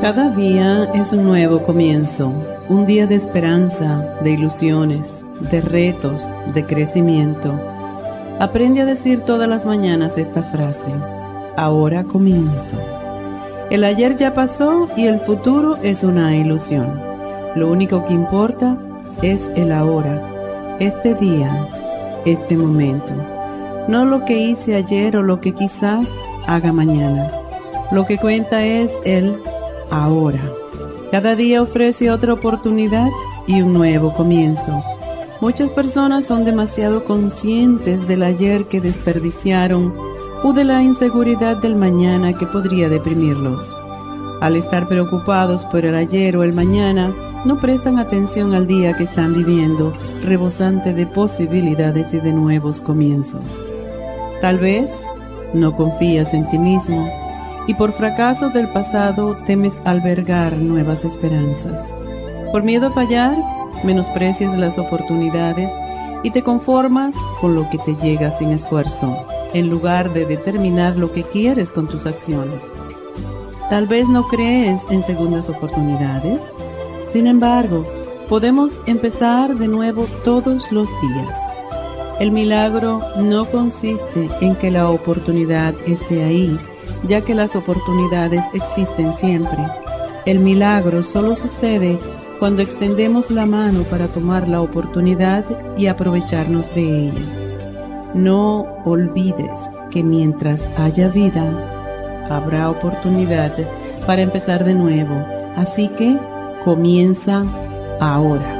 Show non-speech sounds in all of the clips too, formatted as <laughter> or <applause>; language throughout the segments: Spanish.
Cada día es un nuevo comienzo, un día de esperanza, de ilusiones, de retos, de crecimiento. Aprende a decir todas las mañanas esta frase, ahora comienzo. El ayer ya pasó y el futuro es una ilusión. Lo único que importa es el ahora, este día, este momento. No lo que hice ayer o lo que quizás haga mañana. Lo que cuenta es el ahora. Cada día ofrece otra oportunidad y un nuevo comienzo. Muchas personas son demasiado conscientes del ayer que desperdiciaron o de la inseguridad del mañana que podría deprimirlos. Al estar preocupados por el ayer o el mañana, no prestan atención al día que están viviendo, rebosante de posibilidades y de nuevos comienzos. Tal vez no confías en ti mismo y por fracasos del pasado temes albergar nuevas esperanzas. Por miedo a fallar, menosprecias las oportunidades y te conformas con lo que te llega sin esfuerzo, en lugar de determinar lo que quieres con tus acciones. Tal vez no crees en segundas oportunidades, sin embargo, podemos empezar de nuevo todos los días. El milagro no consiste en que la oportunidad esté ahí, ya que las oportunidades existen siempre. El milagro solo sucede cuando extendemos la mano para tomar la oportunidad y aprovecharnos de ella. No olvides que mientras haya vida, habrá oportunidad para empezar de nuevo. Así que comienza ahora.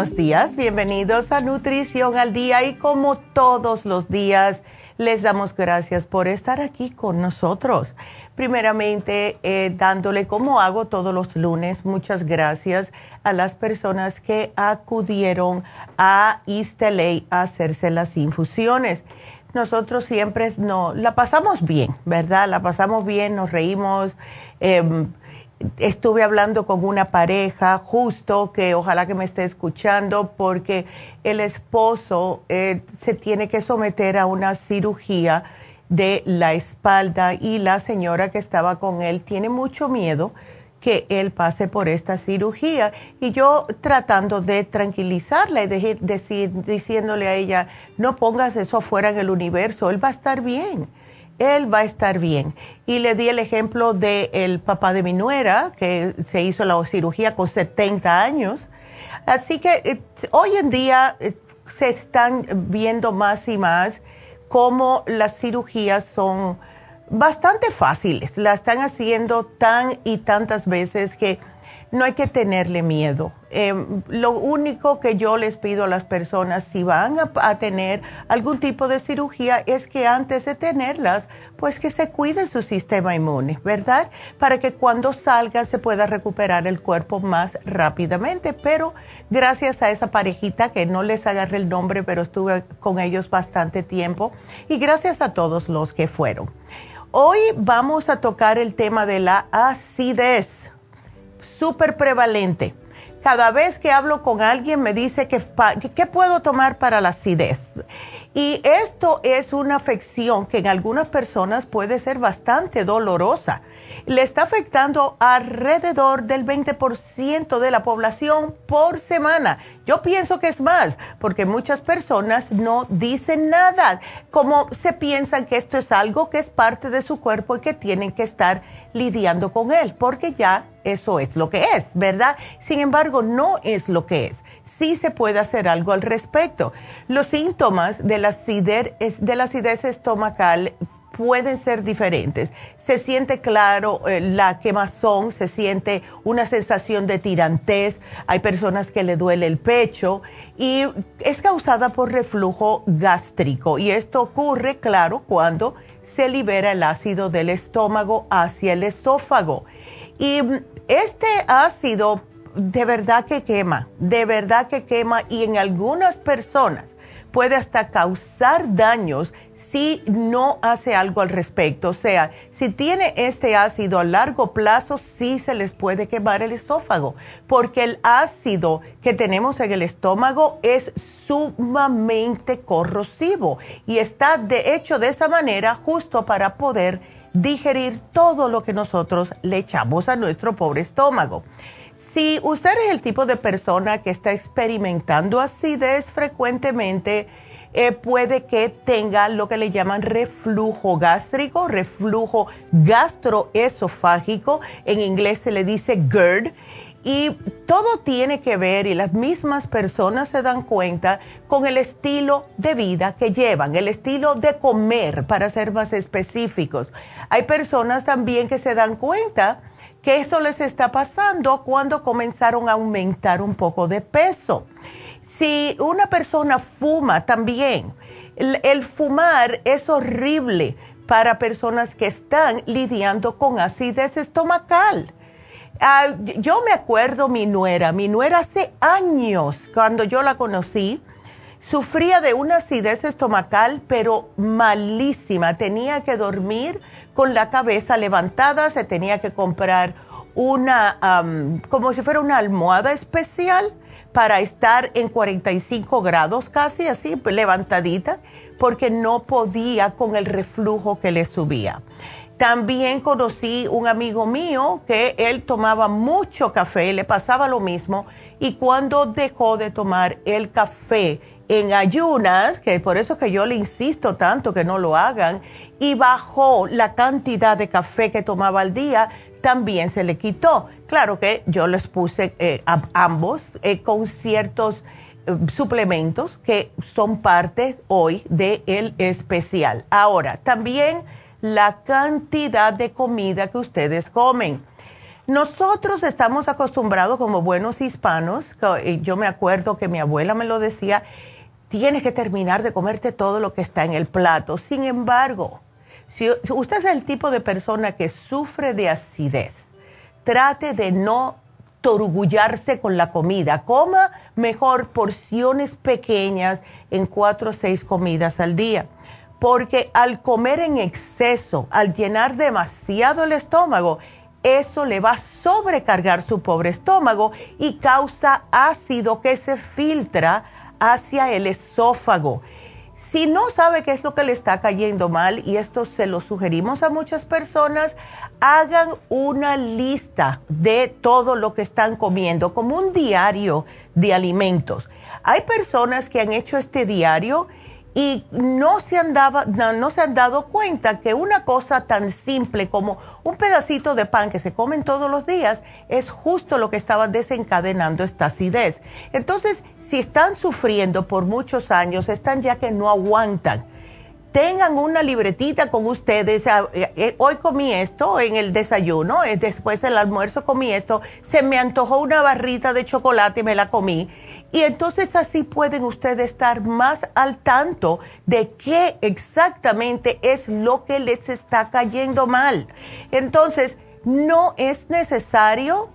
Buenos días, bienvenidos a Nutrición al Día y como todos los días les damos gracias por estar aquí con nosotros. Primeramente, eh, dándole como hago todos los lunes, muchas gracias a las personas que acudieron a LA a hacerse las infusiones. Nosotros siempre no, la pasamos bien, ¿verdad? La pasamos bien, nos reímos. em, estuve hablando con una pareja justo que ojalá que me esté escuchando porque el esposo eh, se tiene que someter a una cirugía de la espalda y la señora que estaba con él tiene mucho miedo que él pase por esta cirugía. Y yo tratando de tranquilizarla y de, diciéndole a ella no pongas eso afuera en el universo él va a estar bien él va a estar bien. Y le di el ejemplo del papá de mi nuera, que se hizo la cirugía con 70 años. Así que eh, hoy en día eh, se están viendo más y más cómo las cirugías son bastante fáciles. La están haciendo tan y tantas veces que no hay que tenerle miedo. Em, lo único que yo les pido a las personas si van a, tener algún tipo de cirugía es que antes de tenerlas, pues que se cuide su sistema inmune, ¿verdad? Para que cuando salga se pueda recuperar el cuerpo más rápidamente. Pero gracias a esa parejita que no les agarré el nombre, pero estuve con ellos bastante tiempo y gracias a todos los que fueron. Hoy vamos a tocar el tema de la acidez, súper prevalente. Cada vez que hablo con alguien me dice que qué puedo tomar para la acidez. Y esto es una afección que en algunas personas puede ser bastante dolorosa le está afectando alrededor del 20% de la población por semana. Yo pienso que es más, porque muchas personas no dicen nada, como se piensan que esto es algo que es parte de su cuerpo y que tienen que estar lidiando con él, porque ya eso es lo que es, ¿verdad? Sin embargo, no es lo que es. Sí se puede hacer algo al respecto. Los síntomas de la acidez, de la acidez estomacal pueden ser diferentes. Se siente claro eh, la quemazón, se siente una sensación de tirantez, hay personas que le duele el pecho y es causada por reflujo gástrico y esto ocurre, claro, cuando se libera el ácido del estómago hacia el esófago. Y este ácido de verdad que quema, de verdad que quema y en algunas personas puede hasta causar daños si no hace algo al respecto. O sea, si tiene este ácido a largo plazo, sí se les puede quemar el esófago, porque el ácido que tenemos en el estómago es sumamente corrosivo y está de hecho de esa manera justo para poder digerir todo lo que nosotros le echamos a nuestro pobre estómago. Si usted es el tipo de persona que está experimentando acidez frecuentemente, eh, puede que tenga lo que le llaman reflujo gástrico, reflujo gastroesofágico, en inglés se le dice GERD. Y todo tiene que ver, y las mismas personas se dan cuenta, con el estilo de vida que llevan, el estilo de comer, para ser más específicos. Hay personas también que se dan cuenta que esto les está pasando cuando comenzaron a aumentar un poco de peso. Si una persona fuma también, el, fumar es horrible para personas que están lidiando con acidez estomacal. Ah, yo me acuerdo mi nuera, mi nuera hace años, cuando yo la conocí, sufría de una acidez estomacal, pero malísima. Tenía que dormir con la cabeza levantada, se tenía que comprar una, como si fuera una almohada especial para estar en 45 grados casi así, levantadita, porque no podía con el reflujo que le subía. También conocí un amigo mío que él tomaba mucho café, le pasaba lo mismo, y cuando dejó de tomar el café en ayunas, que por eso que yo le insisto tanto que no lo hagan, y bajó la cantidad de café que tomaba al día, también se le quitó. Claro que yo les puse eh, a ambos eh, con ciertos eh, suplementos que son parte hoy del el especial. Ahora, también la cantidad de comida que ustedes comen. Nosotros estamos acostumbrados como buenos hispanos, yo me acuerdo que mi abuela me lo decía, tienes que terminar de comerte todo lo que está en el plato. Sin embargo, si usted es el tipo de persona que sufre de acidez, trate de no torgullarse con la comida. Coma mejor porciones pequeñas en cuatro o seis comidas al día. Porque al comer en exceso, al llenar demasiado el estómago, eso le va a sobrecargar su pobre estómago y causa ácido que se filtra hacia el esófago si no sabe qué es lo que le está cayendo mal, y esto se lo sugerimos a muchas personas, hagan una lista de todo lo que están comiendo, como un diario de alimentos. Hay personas que han hecho este diario y no se, han no, se han dado cuenta que una cosa tan simple como un pedacito de pan que se comen todos los días es justo lo que estaba desencadenando esta acidez. Entonces, si están sufriendo por muchos años, están ya que no aguantan tengan una libretita con ustedes. Ah, eh, eh, hoy comí esto en el desayuno, eh, después del almuerzo comí esto, se me antojó una barrita de chocolate y me la comí. Y entonces así pueden ustedes estar más al tanto de qué exactamente es lo que les está cayendo mal. Entonces, no es necesario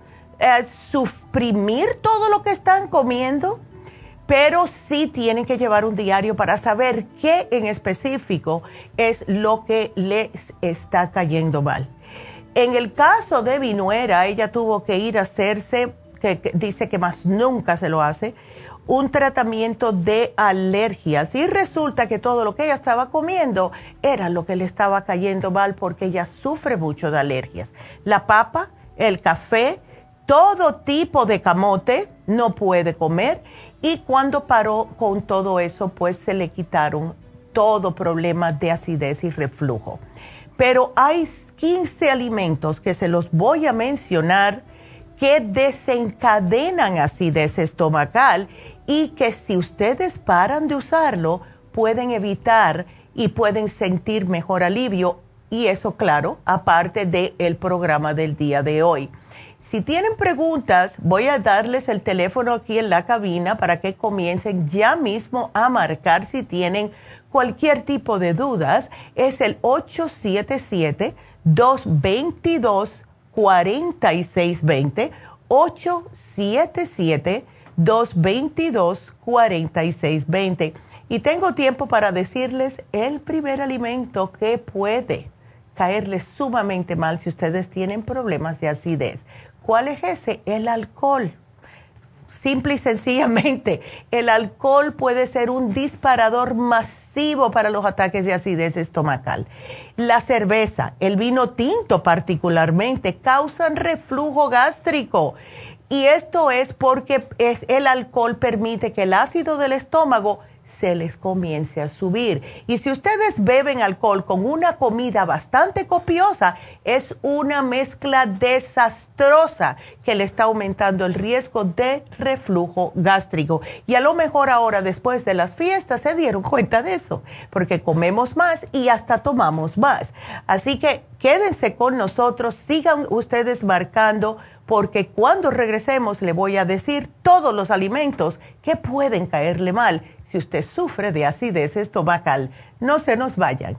suprimir todo lo que están comiendo pero sí tienen que llevar un diario para saber qué en específico es lo que les está cayendo mal. En el caso de Vinuera, ella tuvo que ir a hacerse, que, dice que más nunca se lo hace, un tratamiento de alergias y resulta que todo lo que ella estaba comiendo era lo que le estaba cayendo mal porque ella sufre mucho de alergias. La papa, el café, todo tipo de camote no puede comer y cuando paró con todo eso, pues se le quitaron todo problema de acidez y reflujo. Pero hay 15 alimentos que se los voy a mencionar que desencadenan acidez estomacal y que si ustedes paran de usarlo, pueden evitar y pueden sentir mejor alivio. Y eso, claro, aparte del programa del día de hoy. Si tienen preguntas, voy a darles el teléfono aquí en la cabina para que comiencen ya mismo a marcar si tienen cualquier tipo de dudas. Es el 877-222-4620. 877-222-4620. Y tengo tiempo para decirles el primer alimento que puede caerles sumamente mal si ustedes tienen problemas de acidez ¿Cuál es ese? El alcohol. Simple y sencillamente, el alcohol puede ser un disparador masivo para los ataques de acidez estomacal. La cerveza, el vino tinto particularmente, causan reflujo gástrico. Y esto es porque es, el alcohol permite que el ácido del estómago se les comience a subir. Y si ustedes beben alcohol con una comida bastante copiosa, es una mezcla desastrosa que le está aumentando el riesgo de reflujo gástrico. Y a lo mejor ahora, después de las fiestas, se dieron cuenta de eso, porque comemos más y hasta tomamos más. Así que quédense con nosotros, sigan ustedes marcando porque cuando regresemos le voy a decir todos los alimentos que pueden caerle mal si usted sufre de acidez estomacal. No se nos vayan.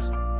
podcast.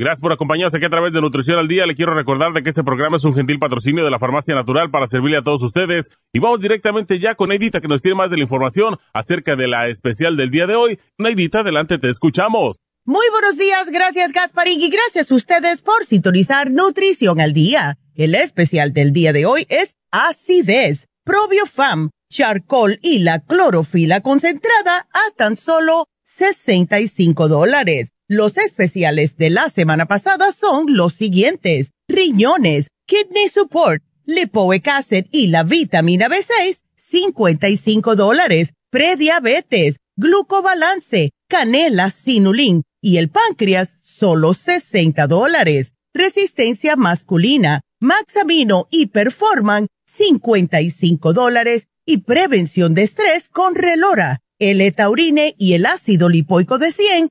Gracias por acompañarnos aquí a través de Nutrición al Día. Le quiero recordar de que este programa es un gentil patrocinio de la Farmacia Natural para servirle a todos ustedes. Y vamos directamente ya con Neidita que nos tiene más de la información acerca de la especial del día de hoy. Neidita, adelante, te escuchamos. Muy buenos días, gracias Gasparín y gracias a ustedes por sintonizar Nutrición al Día. El especial del día de hoy es acidez, probiofam, charcoal y la clorofila concentrada a tan solo 65 dólares. Los especiales de la semana pasada son los siguientes. Riñones, Kidney Support, Lipoic Acid y la vitamina B6, 55 dólares. Prediabetes, Glucobalance, Canela, Sinulin y el páncreas, solo 60 dólares. Resistencia masculina, Maxamino y Performan, 55 dólares. Y prevención de estrés con Relora el etaurine y el ácido lipoico de 100,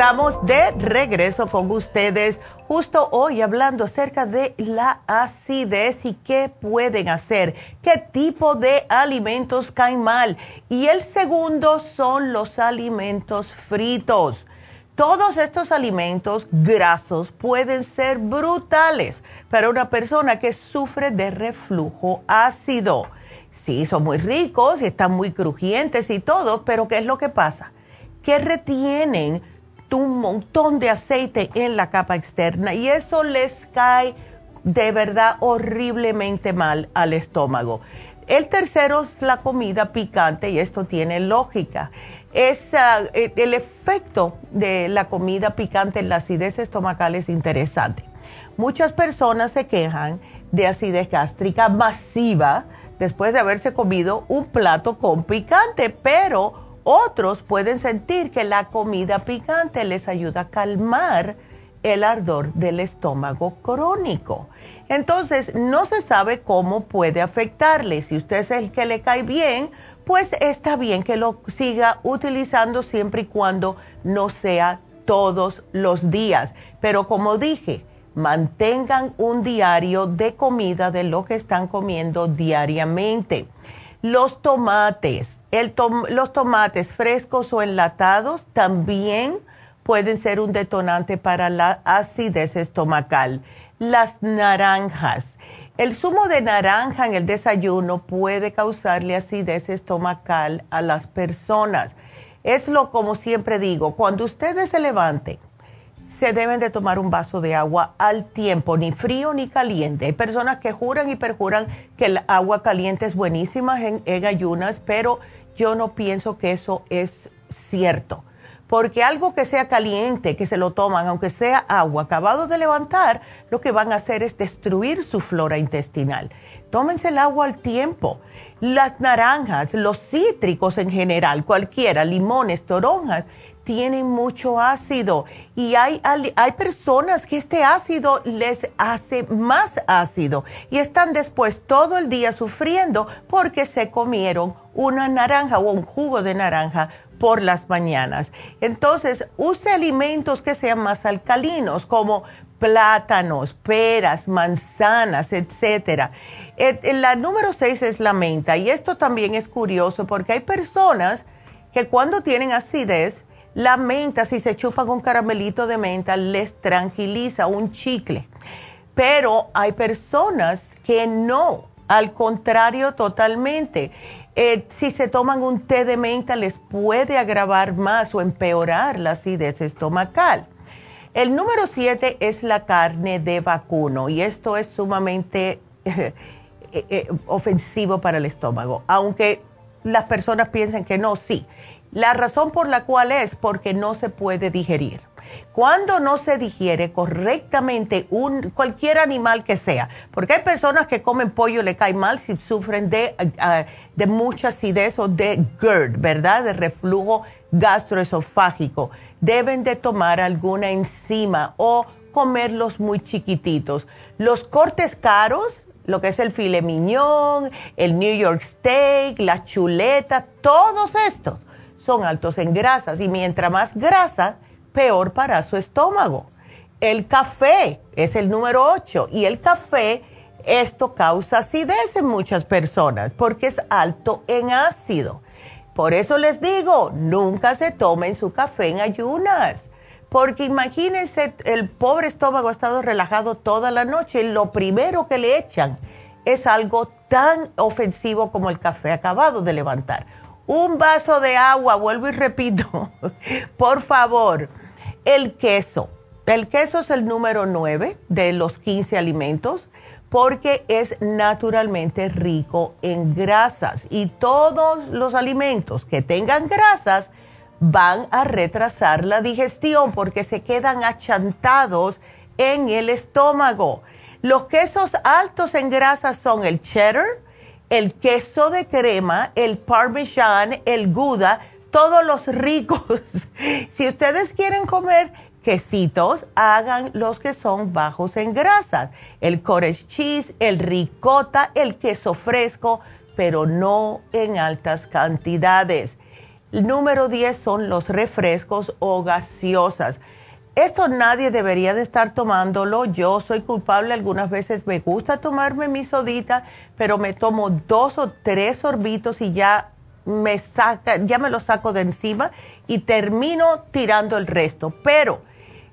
Estamos de regreso con ustedes justo hoy hablando acerca de la acidez y qué pueden hacer, qué tipo de alimentos caen mal. Y el segundo son los alimentos fritos. Todos estos alimentos grasos pueden ser brutales para una persona que sufre de reflujo ácido. Sí, son muy ricos y están muy crujientes y todo, pero ¿qué es lo que pasa? Que retienen un montón de aceite en la capa externa y eso les cae de verdad horriblemente mal al estómago. El tercero es la comida picante y esto tiene lógica. Es, ah, el efecto de la comida picante en la acidez estomacal es interesante. Muchas personas se quejan de acidez gástrica masiva después de haberse comido un plato con picante, pero otros pueden sentir que la comida picante les ayuda a calmar el ardor del estómago crónico. Entonces, no se sabe cómo puede afectarle. Si usted es el que le cae bien, pues está bien que lo siga utilizando siempre y cuando no sea todos los días. Pero como dije, mantengan un diario de comida de lo que están comiendo diariamente. Los tomates, los tomates frescos o enlatados también pueden ser un detonante para la acidez estomacal. Las naranjas. El zumo de naranja en el desayuno puede causarle acidez estomacal a las personas. Es lo como siempre digo, cuando ustedes se levanten se deben de tomar un vaso de agua al tiempo, ni frío ni caliente. Hay personas que juran y perjuran que el agua caliente es buenísima en, ayunas, pero yo no pienso que eso es cierto. Porque algo que sea caliente, que se lo toman, aunque sea agua, acabado de levantar, lo que van a hacer es destruir su flora intestinal. Tómense el agua al tiempo. Las naranjas, los cítricos en general, cualquiera, limones, toronjas, tienen mucho ácido y hay, hay personas que este ácido les hace más ácido y están después todo el día sufriendo porque se comieron una naranja o un jugo de naranja por las mañanas. Entonces, use alimentos que sean más alcalinos como plátanos, peras, manzanas, etcétera. La número seis es la menta y esto también es curioso porque hay personas que cuando tienen acidez la menta, si se chupan un caramelito de menta, les tranquiliza un chicle. Pero hay personas que no Al contrario, totalmente. Eh, si se toman un té de menta les puede agravar más o empeorar la acidez estomacal. El número 7 es la carne de vacuno y esto es sumamente <laughs> eh, eh, ofensivo para el estómago, aunque las personas piensen que no, sí. La razón por la cual es porque no se puede digerir. Cuando no se digiere correctamente un, cualquier animal que sea, porque hay personas que comen pollo y le cae mal si sufren de, ah, de mucha acidez o de GERD, ¿verdad? De reflujo gastroesofágico. Deben de tomar alguna enzima o comerlos muy chiquititos. Los cortes caros, lo que es el filet mignon, el New York steak, la chuleta, todos estos son altos en grasas y mientras más grasa, peor para su estómago. El café es el número 8 y el café, esto causa acidez en muchas personas porque es alto en ácido. Por eso les digo, nunca se tomen su café en ayunas. Porque imagínense, el pobre estómago ha estado relajado toda la noche. Lo primero que le echan es algo tan ofensivo como el café acabado de levantar. Un vaso de agua, vuelvo y repito, <laughs> por favor el queso. El queso es el número 9 de los 15 alimentos porque es naturalmente rico en grasas y todos los alimentos que tengan grasas van a retrasar la digestión porque se quedan achantados en el estómago. Los quesos altos en grasas son el cheddar, el queso de crema, el parmesan, el gouda, todos los ricos. <laughs> si ustedes quieren comer quesitos, hagan los que son bajos en grasas. El cottage cheese, el ricota, el queso fresco, pero no en altas cantidades. El número 10 son los refrescos o gaseosas. Esto nadie debería de estar tomándolo. Yo soy culpable, algunas veces me gusta tomarme mi sodita, pero me tomo dos o tres sorbitos y ya me saca, ya me lo saco de encima y termino tirando el resto. Pero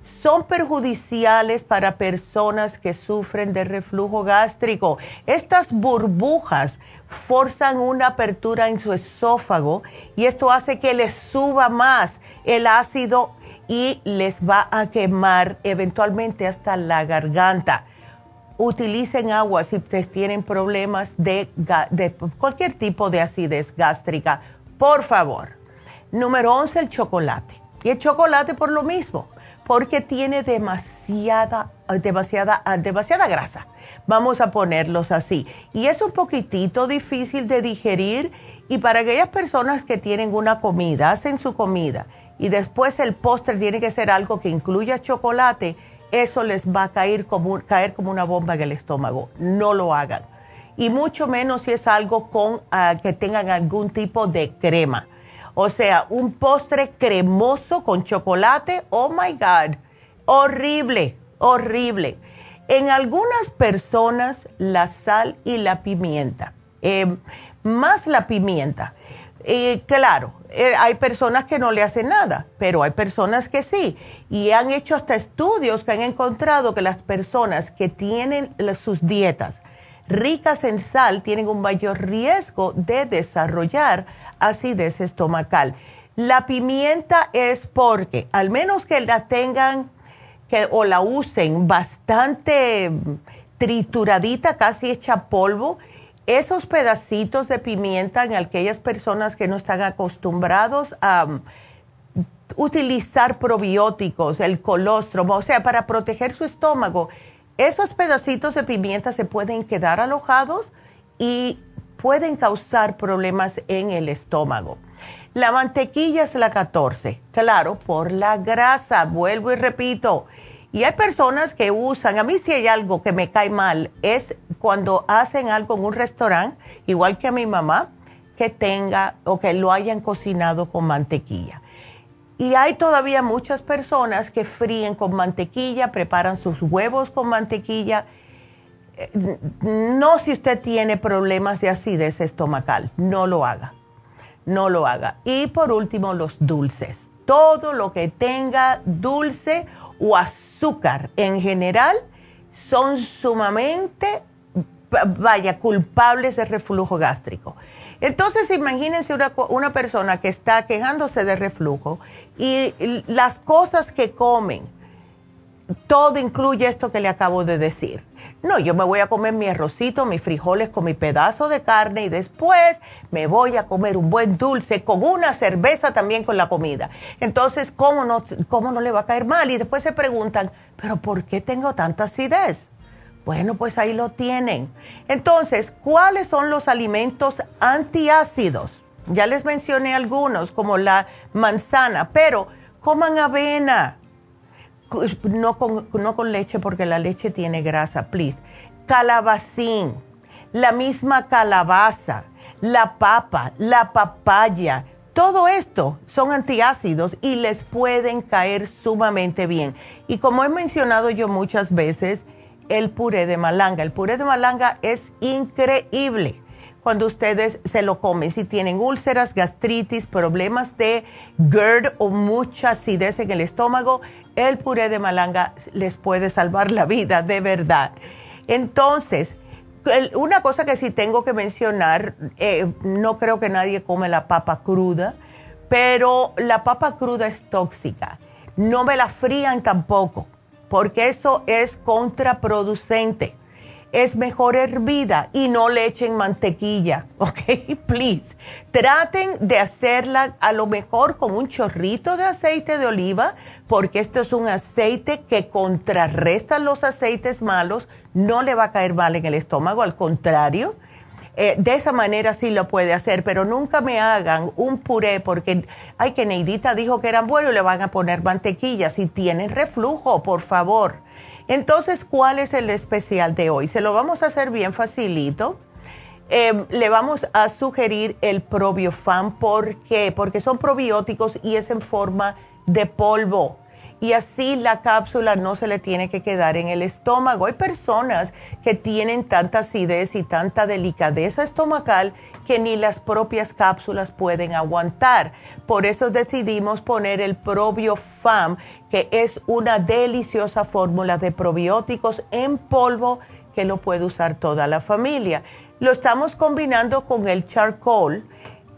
son perjudiciales para personas que sufren de reflujo gástrico. Estas burbujas forzan una apertura en su esófago y esto hace que les suba más el ácido y les va a quemar eventualmente hasta la garganta utilicen agua si ustedes tienen problemas de, cualquier tipo de acidez gástrica, por favor. Número 11, el chocolate. Y el chocolate por lo mismo, porque tiene demasiada, demasiada, demasiada grasa. Vamos a ponerlos así. Y es un poquitito difícil de digerir y para aquellas personas que tienen una comida, hacen su comida y después el postre tiene que ser algo que incluya chocolate, eso les va a caer como, caer como una bomba en el estómago. No lo hagan. Y mucho menos si es algo con ah, que tengan algún tipo de crema. O sea, un postre cremoso con chocolate, oh my God, horrible, horrible. En algunas personas la sal y la pimienta, eh, más la pimienta. Eh, claro, eh, hay personas que no le hacen nada, pero hay personas que sí. Y han hecho hasta estudios que han encontrado que las personas que tienen sus dietas ricas en sal tienen un mayor riesgo de desarrollar acidez estomacal. La pimienta es porque, al menos que la tengan que, o la usen bastante trituradita, casi hecha polvo, esos pedacitos de pimienta en aquellas personas que no están acostumbrados a um, utilizar probióticos, el colostrum, o sea, para proteger su estómago, esos pedacitos de pimienta se pueden quedar alojados y pueden causar problemas en el estómago. La mantequilla es la 14, claro, por la grasa, vuelvo y repito. Y hay personas que usan, a mí si hay algo que me cae mal, es cuando hacen algo en un restaurante, igual que a mi mamá, que tenga o que lo hayan cocinado con mantequilla. Y hay todavía muchas personas que fríen con mantequilla, preparan sus huevos con mantequilla. Eh, no si usted tiene problemas de acidez estomacal, no lo haga, no lo haga. Y por último, los dulces. Todo lo que tenga dulce o azúcar en general son sumamente vaya, culpables de reflujo gástrico. Entonces, imagínense una, una persona que está quejándose de reflujo y las cosas que comen, todo incluye esto que le acabo de decir. No, yo me voy a comer mi arrocito, mis frijoles con mi pedazo de carne y después me voy a comer un buen dulce con una cerveza también con la comida. Entonces, ¿cómo no, cómo no le va a caer mal? Y después se preguntan, ¿pero por qué tengo tanta acidez? Bueno, pues ahí lo tienen. Entonces, ¿cuáles son los alimentos antiácidos? Ya les mencioné algunos, como la manzana, pero coman avena, no con, no con leche porque la leche tiene grasa, please. Calabacín, la misma calabaza, la papa, la papaya, todo esto son antiácidos y les pueden caer sumamente bien. Y como he mencionado yo muchas veces, el puré de malanga. El puré de malanga es increíble cuando ustedes se lo comen. Si tienen úlceras, gastritis, problemas de GERD o mucha acidez en el estómago, el puré de malanga les puede salvar la vida, de verdad. Entonces, una cosa que sí tengo que mencionar, eh, no creo que nadie come la papa cruda, pero la papa cruda es tóxica. No me la frían tampoco porque eso es contraproducente. Es mejor hervida y no le echen mantequilla, <laughs> ¿ok? Please. Traten de hacerla a lo mejor con un chorrito de aceite de oliva, porque esto es un aceite que contrarresta los aceites malos, no le va a caer mal en el estómago, al contrario eh, de esa manera sí lo puede hacer, pero nunca me hagan un puré porque, ay, que Neidita dijo que eran buenos y le van a poner mantequilla. Si tienen reflujo, por favor. Entonces, ¿cuál es el especial de hoy? Se lo vamos a hacer bien facilito. Em, le vamos a sugerir el probiofam. ¿Por qué? Porque son probióticos y es en forma de polvo y así la cápsula no se le tiene que quedar en el estómago. Hay personas que tienen tanta acidez y tanta delicadeza estomacal que ni las propias cápsulas pueden aguantar. Por eso decidimos poner el ProbioFam, que es una deliciosa fórmula de probióticos en polvo que lo puede usar toda la familia. Lo estamos combinando con el charcoal,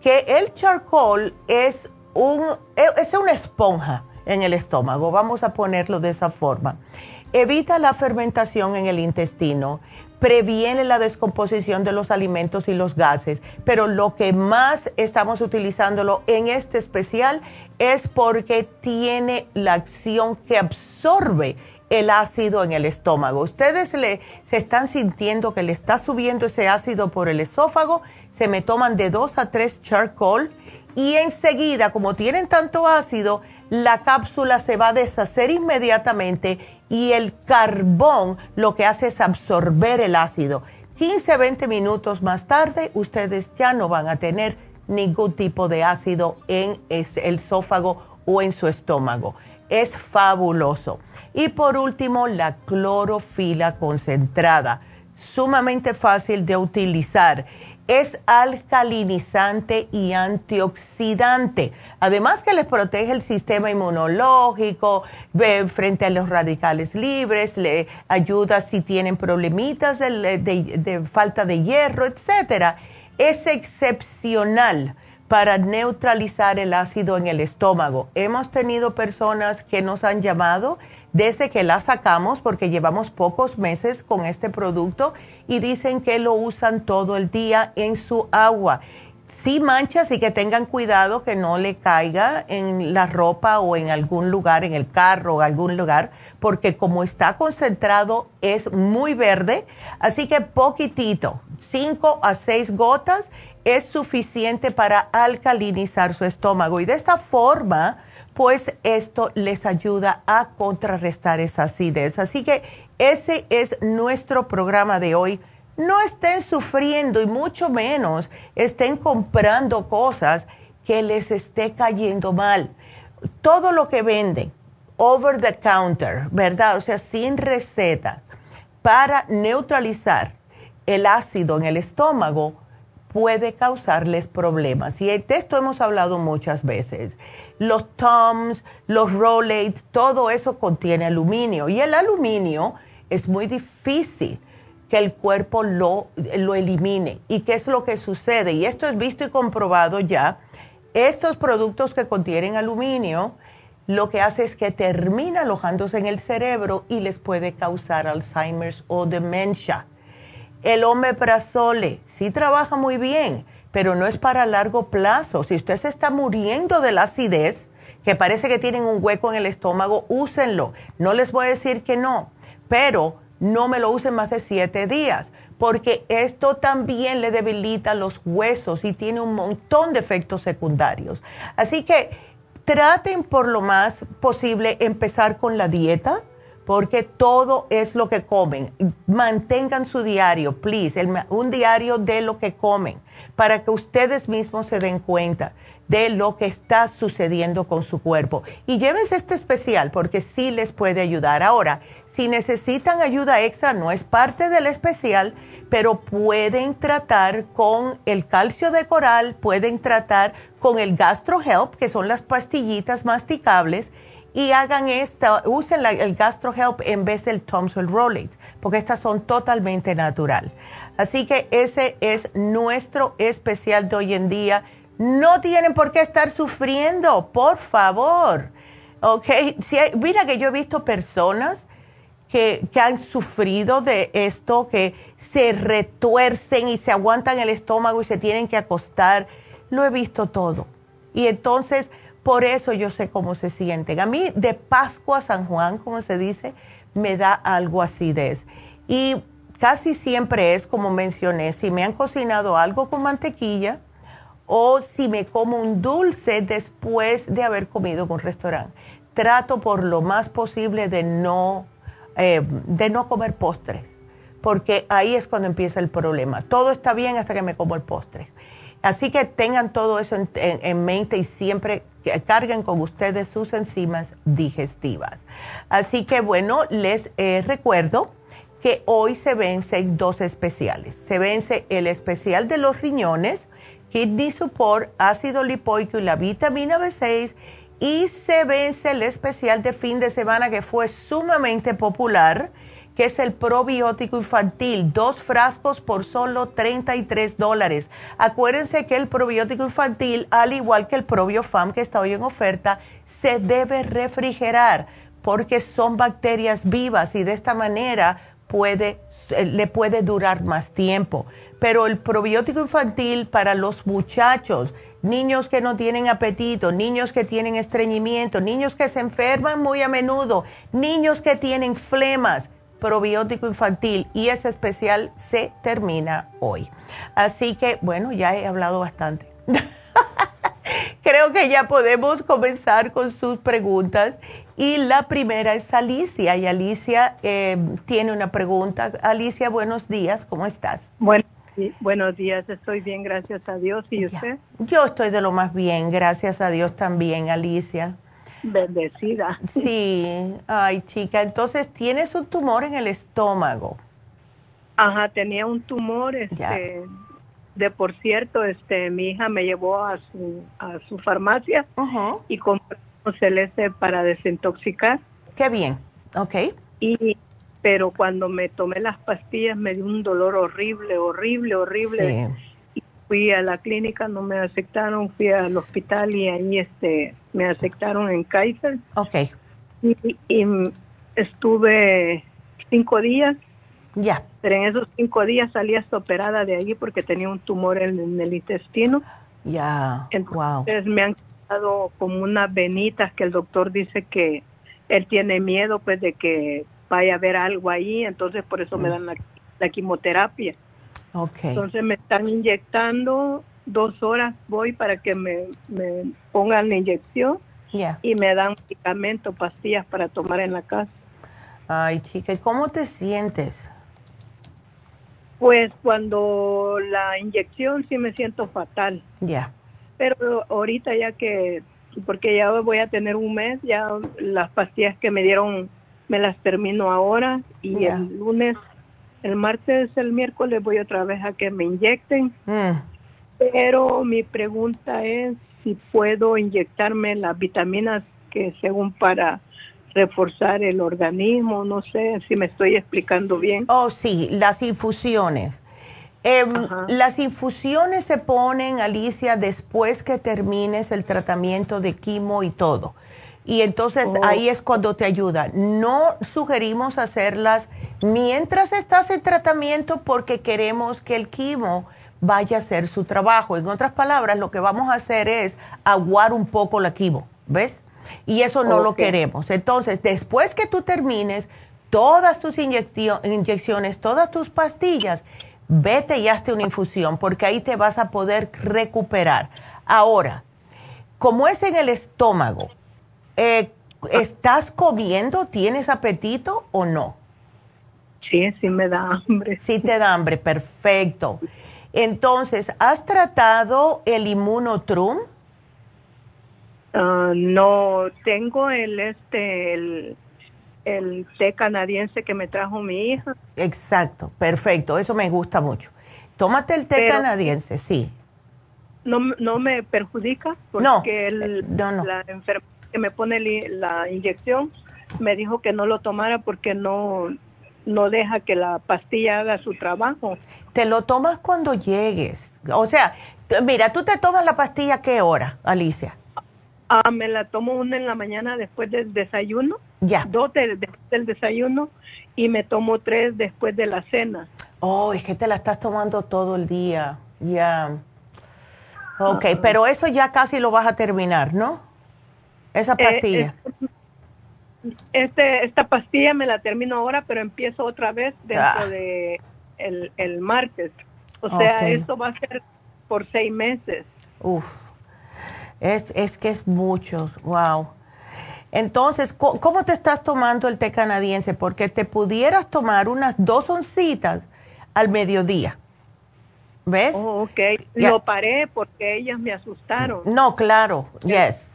que el charcoal es, un, es una esponja en el estómago, vamos a ponerlo de esa forma. Evita la fermentación en el intestino, previene la descomposición de los alimentos y los gases, pero lo que más estamos utilizándolo en este especial es porque tiene la acción que absorbe el ácido en el estómago. Ustedes le, se están sintiendo que le está subiendo ese ácido por el esófago, se me toman de dos a tres charcoal y enseguida, como tienen tanto ácido, la cápsula se va a deshacer inmediatamente y el carbón lo que hace es absorber el ácido. 15 20 minutos más tarde, ustedes ya no van a tener ningún tipo de ácido en el esófago o en su estómago. Es fabuloso. Y por último, la clorofila concentrada, sumamente fácil de utilizar es alcalinizante y antioxidante. Además que les protege el sistema inmunológico frente a los radicales libres, le ayuda si tienen problemitas de, falta de hierro, etc. Es excepcional para neutralizar el ácido en el estómago. Hemos tenido personas que nos han llamado desde que la sacamos, porque llevamos pocos meses con este producto y dicen que lo usan todo el día en su agua. Sí manchas y que tengan cuidado que no le caiga en la ropa o en algún lugar, en el carro o algún lugar, porque como está concentrado es muy verde, así que poquitito, 5 a 6 gotas es suficiente para alcalinizar su estómago y de esta forma pues esto les ayuda a contrarrestar esa acidez. Así que ese es nuestro programa de hoy. No estén sufriendo y mucho menos estén comprando cosas que les esté cayendo mal. Todo lo que venden, over the counter, ¿verdad? O sea, sin receta, para neutralizar el ácido en el estómago, puede causarles problemas. Y de esto hemos hablado muchas veces los Toms, los Rolaids, todo eso contiene aluminio. Y el aluminio es muy difícil que el cuerpo lo, lo elimine. ¿Y qué es lo que sucede? Y esto es visto y comprobado ya. Estos productos que contienen aluminio, lo que hace es que termina alojándose en el cerebro y les puede causar Alzheimer's o demencia. El omeprazole sí trabaja muy bien, pero no es para largo plazo. Si usted se está muriendo de la acidez, que parece que tienen un hueco en el estómago, úsenlo. No les voy a decir que no, pero no me lo usen más de siete días, porque esto también le debilita los huesos y tiene un montón de efectos secundarios. Así que traten por lo más posible empezar con la dieta porque todo es lo que comen. Mantengan su diario, please, un diario de lo que comen, para que ustedes mismos se den cuenta de lo que está sucediendo con su cuerpo. Y llévense este especial porque sí les puede ayudar. Ahora, si necesitan ayuda extra, no es parte del especial, pero pueden tratar con el calcio de coral, pueden tratar con el GastroHelp, que son las pastillitas masticables y hagan esta, usen el GastroHelp en vez del Thompson Rollate, porque estas son totalmente natural. Así que ese es nuestro especial de hoy en día. No tienen por qué estar sufriendo, por favor. ¿Ok? Si mira que yo he visto personas que, que, han sufrido de esto, que se retuercen y se aguantan el estómago y se tienen que acostar. Lo he visto todo. Y entonces por eso yo sé cómo se sienten. A mí de Pascua a San Juan, como se dice, me da algo acidez. Y casi siempre es, como mencioné, si me han cocinado algo con mantequilla o si me como un dulce después de haber comido en un restaurante. Trato por lo más posible de no, eh, de no comer postres, porque ahí es cuando empieza el problema. Todo está bien hasta que me como el postre. Así que tengan todo eso en, mente y siempre carguen con ustedes sus enzimas digestivas. Así que bueno, les eh, recuerdo que hoy se vencen dos especiales. Se vence el especial de los riñones, Kidney Support, ácido lipoico y la vitamina B6 y se vence el especial de fin de semana que fue sumamente popular que es el probiótico infantil, dos frascos por solo 33 dólares. Acuérdense que el probiótico infantil, al igual que el probiofam que está hoy en oferta, se debe refrigerar porque son bacterias vivas y de esta manera puede, eh, le puede durar más tiempo. Pero el probiótico infantil para los muchachos, niños que no tienen apetito, niños que tienen estreñimiento, niños que se enferman muy a menudo, niños que tienen flemas, probiótico infantil y ese especial se termina hoy. Así que, bueno, ya he hablado bastante. <laughs> Creo que ya podemos comenzar con sus preguntas. Y la primera es Alicia. Y Alicia eh, tiene una pregunta. Alicia, buenos días. ¿Cómo estás? Bueno, buenos días. Estoy bien, gracias a Dios. ¿Y usted? Yo estoy de lo más bien. Gracias a Dios también, Alicia. Bendecida. Sí, ay chica, entonces tienes un tumor en el estómago. Ajá, tenía un tumor, este, de por cierto, este, mi hija me llevó a su, a su farmacia y compró un celeste para desintoxicar. Qué bien, ok. Y, pero cuando me tomé las pastillas me dio un dolor horrible, horrible, horrible. Sí fui a la clínica, no me aceptaron, fui al hospital y ahí este, me aceptaron en Kaiser. Ok. Y, estuve cinco días. Ya. Pero en esos cinco días salí hasta operada de allí porque tenía un tumor en, el intestino. Ya. Entonces me han quedado como unas venitas que el doctor dice que él tiene miedo pues de que vaya a haber algo ahí, entonces por eso me mm. dan la quimioterapia. Entonces me están inyectando, dos horas voy para que me, pongan la inyección y me dan medicamento, pastillas para tomar en la casa. Ay, chica, ¿y cómo te sientes? Pues cuando la inyección sí me siento fatal. Ya. Pero ahorita ya que, porque ya voy a tener un mes, ya las pastillas que me dieron me las termino ahora y el lunes el martes, el miércoles voy otra vez a que me inyecten. Mm. Pero mi pregunta es si puedo inyectarme las vitaminas que según para reforzar el organismo, no sé si me estoy explicando bien. Oh, sí, las infusiones. Em, las infusiones se ponen, Alicia, después que termines el tratamiento de quimo y todo. Y entonces Oh. ahí es cuando te ayuda. No sugerimos hacerlas mientras estás en tratamiento porque queremos que el quimo vaya a hacer su trabajo. En otras palabras, lo que vamos a hacer es aguar un poco la quimo, ¿ves? Y eso no lo queremos. Entonces, después que tú termines todas tus inyecciones, todas tus pastillas, vete y hazte una infusión porque ahí te vas a poder recuperar. Ahora, como es en el estómago, eh, ¿estás comiendo? ¿Tienes apetito o no? Sí, sí me da hambre. Sí te da hambre, perfecto. Entonces, ¿has tratado el inmunotrum? Ah, no, tengo el este el, el té canadiense que me trajo mi hija. Exacto, perfecto, eso me gusta mucho. Tómate el té Pero- canadiense, sí. No, no me perjudica porque No, el- eh, no, no. la enfermera que me pone la inyección me dijo que no lo tomara porque no no deja que la pastilla haga su trabajo. Te lo tomas cuando llegues. O sea, mira, tú te tomas la pastilla a qué hora, Alicia? Ah, me la tomo una en la mañana después del desayuno, Ya. dos de- después del desayuno y me tomo tres después de la cena. Oh, es que te la estás tomando todo el día. Ya. Ok, pero eso ya casi lo vas a terminar, ¿no? Esa Eh, pastilla. Este, esta pastilla me la termino ahora, pero empiezo otra vez dentro Ah. de el, el martes. O sea, esto va a ser por seis meses. Uf. Es, es que es mucho. Wow. Entonces, ¿cómo te estás tomando el té canadiense? Porque te pudieras tomar unas dos oncitas al mediodía. ¿Ves? Oh, ok. Ya. Lo paré porque ellas me asustaron. No, claro, yes.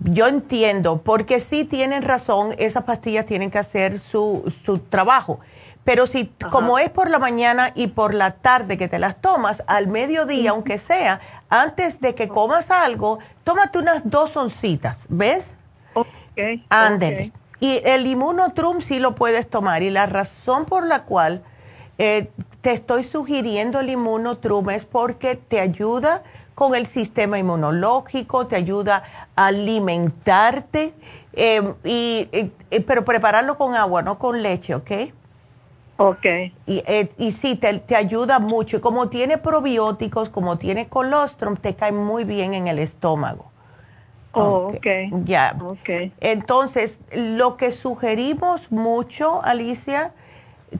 Yo entiendo, porque sí tienen razón, esas pastillas tienen que hacer su, su trabajo. Pero si, Ajá. como es por la mañana y por la tarde que te las tomas, al mediodía, aunque sea, antes de que comas algo, tómate unas dos oncitas, ¿ves? Ok. Ándele. Y el inmunotrum sí lo puedes tomar. Y la razón por la cual eh, te estoy sugiriendo el inmunotrum es porque te ayuda con el sistema inmunológico, te ayuda a alimentarte, eh, y, eh, pero prepararlo con agua, no con leche, ¿ok? Ok. Y, eh, y sí, te, te ayuda mucho. Y como tiene probióticos, como tiene colostrum, te cae muy bien en el estómago. Oh, Ok, ok. Ya. Ok. Entonces, lo que sugerimos mucho, Alicia,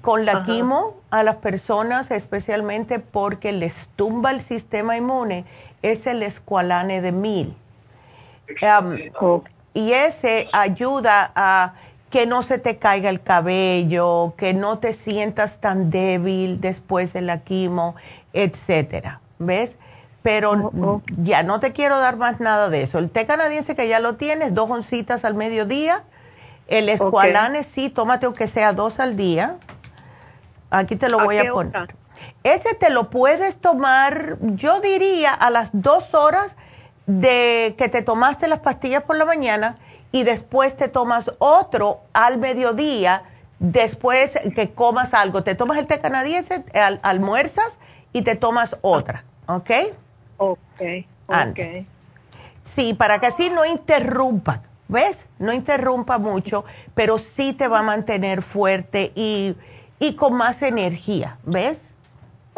con la Ajá. quimo a las personas, especialmente porque les tumba el sistema inmune, es el escualane de mil. Ok. y ese ayuda a que no se te caiga el cabello, que no te sientas tan débil después de la quimo, etcétera. ¿Ves? Pero Oh, ok. ya no te quiero dar más nada de eso. El té canadiense que ya lo tienes, dos oncitas al mediodía. El escualane sí, tómate aunque sea dos al día. Aquí te lo ¿A voy a poner. hora? Ese te lo puedes tomar, yo diría, a las dos horas de que te tomaste las pastillas por la mañana y después te tomas otro al mediodía, después que comas algo. Te tomas el té canadiense, al- almuerzas y te tomas otra, ¿ok? Ok. Ok. Sí, para que así no interrumpa, ¿ves? No interrumpa mucho, pero sí te va a mantener fuerte y, y con más energía, ¿ves?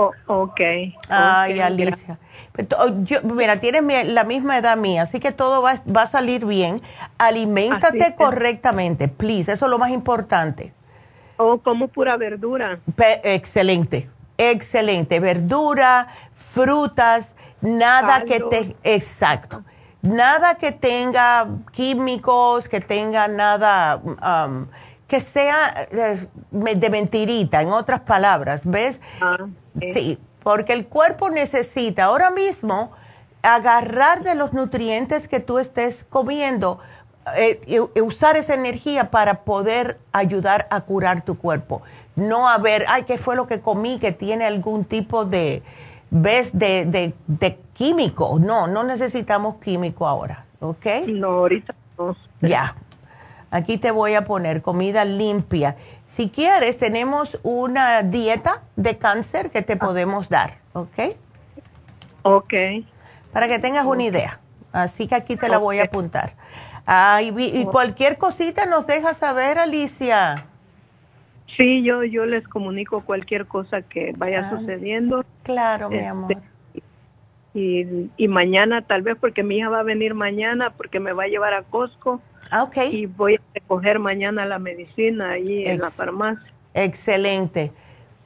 Oh, ok. Ay, Alicia. Pero to- yo- mira, tienes la misma edad mía, así que todo va, va a salir bien. Aliméntate correctamente, please. Eso es lo más importante. Oh, como pura verdura. Pe- excelente, excelente. Verdura, frutas, nada que te... Exacto. Nada que tenga químicos, que tenga nada... um, que sea eh, de mentirita, en otras palabras, ¿ves? Ah, sí. Porque el cuerpo necesita ahora mismo agarrar de los nutrientes que tú estés comiendo, eh, usar esa energía para poder ayudar a curar tu cuerpo. No a ver, ay, ¿qué fue lo que comí que tiene algún tipo de, ¿ves? De, de, de químico. No, no necesitamos químico ahora, ¿ok? No, ahorita no. Ya. Aquí te voy a poner comida limpia. Si quieres, tenemos una dieta de cáncer que te Ah. podemos dar, ¿ok? Ok. Para que tengas una idea. Así que aquí te la voy a apuntar. Ah, y, cualquier cosita nos deja saber, Alicia. Sí, yo, yo les comunico cualquier cosa que vaya Ah. sucediendo. Claro, mi Este, amor. Y, y mañana tal vez porque mi hija va a venir mañana porque me va a llevar a Costco Ah, ok. y voy a recoger mañana la medicina ahí en la farmacia. Excelente.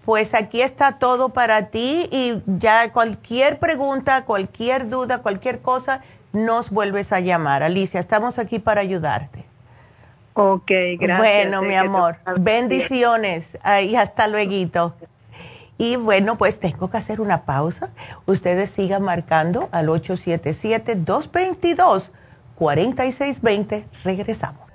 Pues aquí está todo para ti y ya cualquier pregunta, cualquier duda, cualquier cosa, nos vuelves a llamar. Alicia, estamos aquí para ayudarte. Ok, gracias. Bueno, eh, mi que amor, bendiciones. Ahí hasta luego. Y bueno, pues tengo que hacer una pausa. Ustedes sigan marcando al 877-222-4620. Regresamos.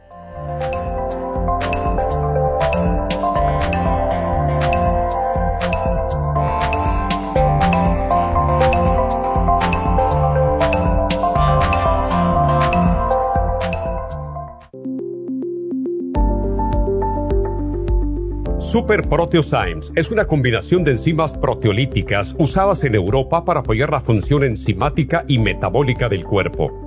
Super Proteosymes es una combinación de enzimas proteolíticas usadas en Europa para apoyar la función enzimática y metabólica del cuerpo.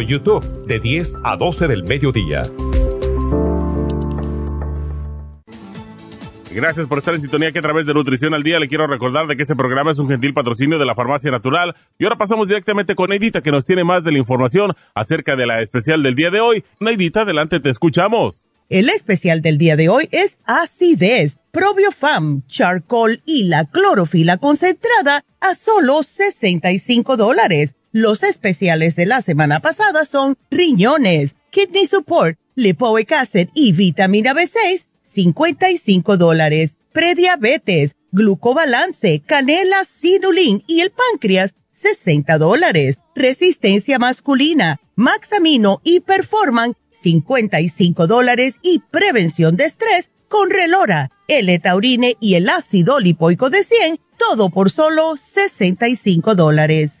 YouTube de 10 a 12 del mediodía. Gracias por estar en sintonía que a través de Nutrición al Día le quiero recordar de que este programa es un gentil patrocinio de la Farmacia Natural. Y ahora pasamos directamente con Neidita que nos tiene más de la información acerca de la especial del día de hoy. Neidita, adelante, te escuchamos. El especial del día de hoy es acidez, probiofam, charcoal y la clorofila concentrada a solo 65 dólares. Los especiales de la semana pasada son riñones, kidney support, lipoic acid y vitamina B6, 55 dólares. Prediabetes, glucobalance, canela, sinulin y el páncreas, 60 dólares. Resistencia masculina, Maxamino y Performan, 55 dólares. Y prevención de estrés con Relora, el taurine y el ácido lipoico de 100, todo por solo 65 dólares.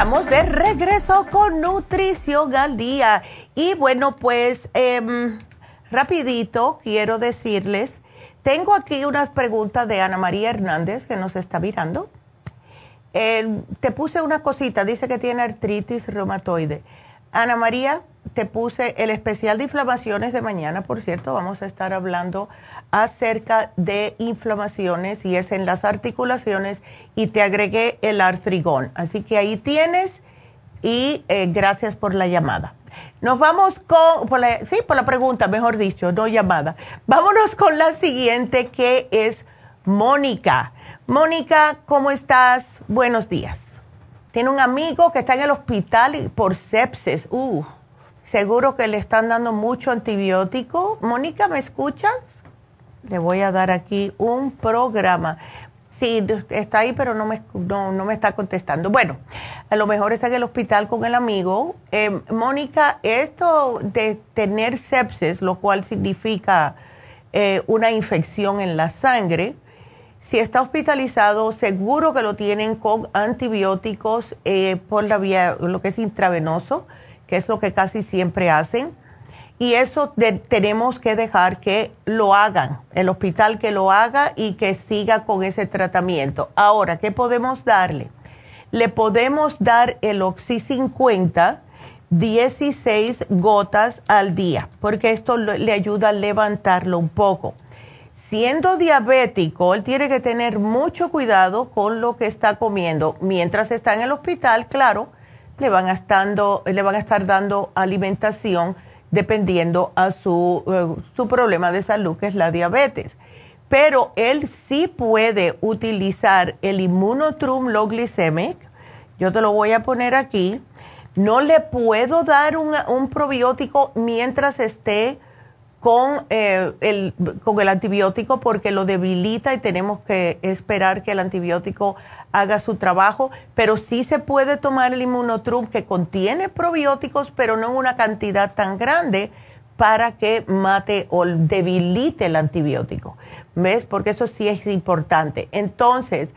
Estamos de regreso con Nutrición al Día. Y bueno, pues em, rapidito quiero decirles, tengo aquí unas preguntas de Ana María Hernández que nos está mirando. te puse una cosita, dice que tiene artritis reumatoide. Ana María, te puse el especial de inflamaciones de mañana, por cierto, vamos a estar hablando acerca de inflamaciones y es en las articulaciones y te agregué el artrigón. Así que ahí tienes y eh, gracias por la llamada. Nos vamos con, por la, sí, por la pregunta, mejor dicho, no llamada. Vámonos con la siguiente que es Mónica. Mónica, ¿cómo estás? Buenos días. Tiene un amigo que está en el hospital por sepsis. Uh, seguro que le están dando mucho antibiótico. Mónica, ¿me escuchas? Le voy a dar aquí un programa. Sí, está ahí, pero no me, no, me está contestando. Bueno, a lo mejor está en el hospital con el amigo. Eh, Mónica, esto de tener sepsis, lo cual significa eh, una infección en la sangre, si está hospitalizado, seguro que lo tienen con antibióticos eh, por la vía, lo que es intravenoso, que es lo que casi siempre hacen. Y eso tenemos que dejar que lo hagan, el hospital que lo haga y que siga con ese tratamiento. Ahora, ¿qué podemos darle? Le podemos dar el Oxy 50, 16 gotas al día, porque esto le ayuda a levantarlo un poco siendo diabético, él tiene que tener mucho cuidado con lo que está comiendo. Mientras está en el hospital, claro, le van a, estando, le van a estar dando alimentación dependiendo a su, eh, su problema de salud, que es la diabetes. Pero él sí puede utilizar el Immunotrum Low Glycemic. Yo te lo voy a poner aquí. No le puedo dar un probiótico mientras esté con, eh, el, con el antibiótico porque lo debilita y tenemos que esperar que el antibiótico haga su trabajo, pero sí se puede tomar el inmunotrum que contiene probióticos, pero no en una cantidad tan grande para que mate o debilite el antibiótico. ¿Ves? Porque eso sí es importante. Entonces,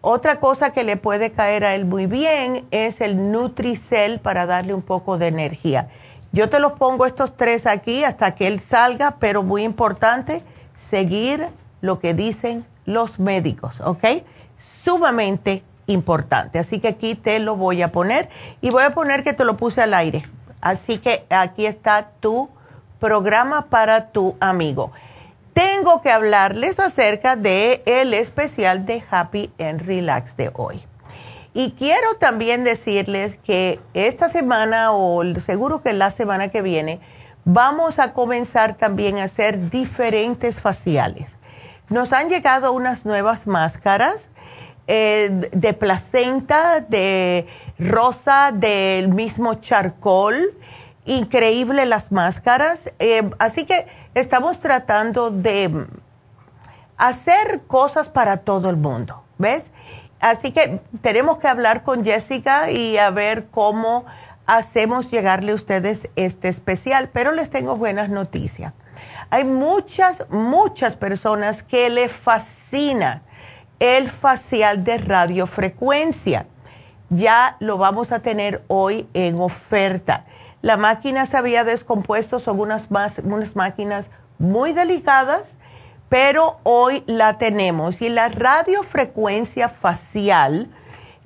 otra cosa que le puede caer a él muy bien es el Nutricel para darle un poco de energía. Yo te los pongo estos tres aquí hasta que él salga, pero muy importante, seguir lo que dicen los médicos, ¿ok? Sumamente importante. Así que aquí te lo voy a poner y voy a poner que te lo puse al aire. Así que aquí está tu programa para tu amigo. Tengo que hablarles acerca de especial de Happy and Relax de hoy. Y quiero también decirles que esta semana o seguro que la semana que viene vamos a comenzar también a hacer diferentes faciales. Nos han llegado unas nuevas máscaras eh, de placenta, de rosa, del mismo charcoal. Increíble las máscaras. Eh, así que estamos tratando de hacer cosas para todo el mundo. ¿Ves? Así que tenemos que hablar con Jessica y a ver cómo hacemos llegarle a ustedes este especial, pero les tengo buenas noticias. Hay muchas, muchas personas que le fascina el facial de radiofrecuencia. Ya lo vamos a tener hoy en oferta. La máquina se había descompuesto, son unas, unas máquinas muy delicadas pero hoy la tenemos y la radiofrecuencia facial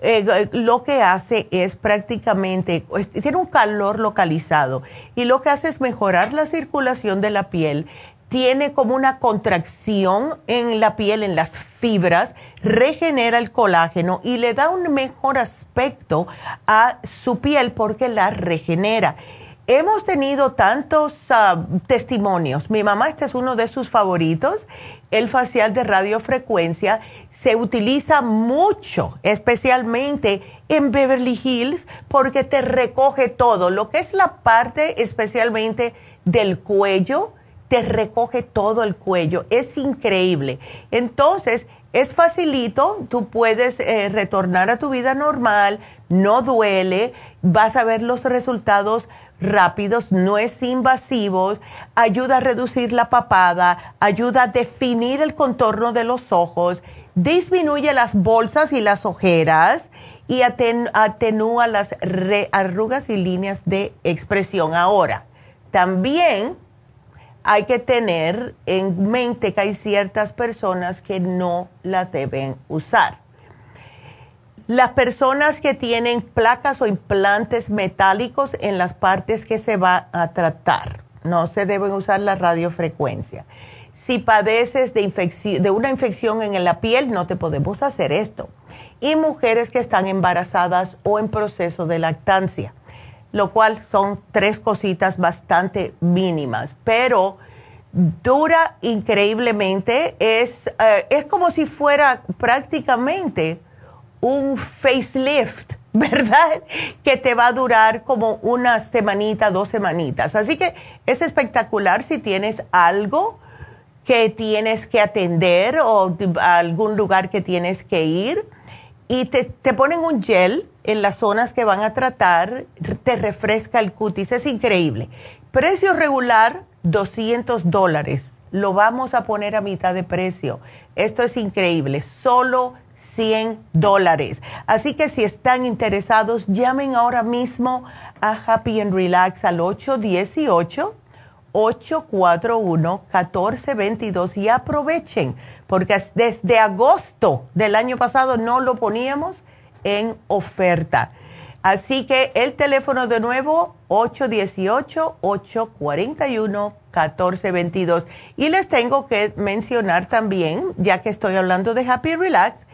eh, lo que hace es prácticamente, tiene un calor localizado y lo que hace es mejorar la circulación de la piel, tiene como una contracción en la piel, en las fibras, regenera el colágeno y le da un mejor aspecto a su piel porque la regenera hemos tenido tantos ah, testimonios. Mi mamá, este es uno de sus favoritos. El facial de radiofrecuencia se utiliza mucho, especialmente en Beverly Hills, porque te recoge todo. Lo que es la parte especialmente del cuello, te recoge todo el cuello. Es increíble. Entonces, es facilito, tú puedes eh, retornar a tu vida normal, no duele, vas a ver los resultados rápidos, no es invasivo, ayuda a reducir la papada, ayuda a definir el contorno de los ojos, disminuye las bolsas y las ojeras y atenúa las arrugas y líneas de expresión. Ahora, también hay que tener en mente que hay ciertas personas que no la deben usar. Las personas que tienen placas o implantes metálicos en las partes que se va a tratar, no se deben usar la radiofrecuencia. Si padeces de, de una infección en la piel, no te podemos hacer esto. Y mujeres que están embarazadas o en proceso de lactancia, lo cual son tres cositas bastante mínimas, pero dura increíblemente. Es, eh, es como si fuera prácticamente un facelift, <laughs> ¿verdad? Que te va a durar como una semanita, dos semanitas. Así que es espectacular si tienes algo que tienes que atender o algún lugar que tienes que ir y te, te ponen un gel en las zonas que van a tratar, te refresca el cutis, es increíble. Precio regular, 200 dólares. Lo vamos a poner a mitad de precio. Esto es increíble, solo 100 dólares. Así que si están interesados, llamen ahora mismo a Happy and Relax al 818. 841-1422 y aprovechen, porque desde agosto del año pasado no lo poníamos en oferta. Así que el teléfono de nuevo, 818-841-1422. Y les tengo que mencionar también, ya que estoy hablando de Happy Relax,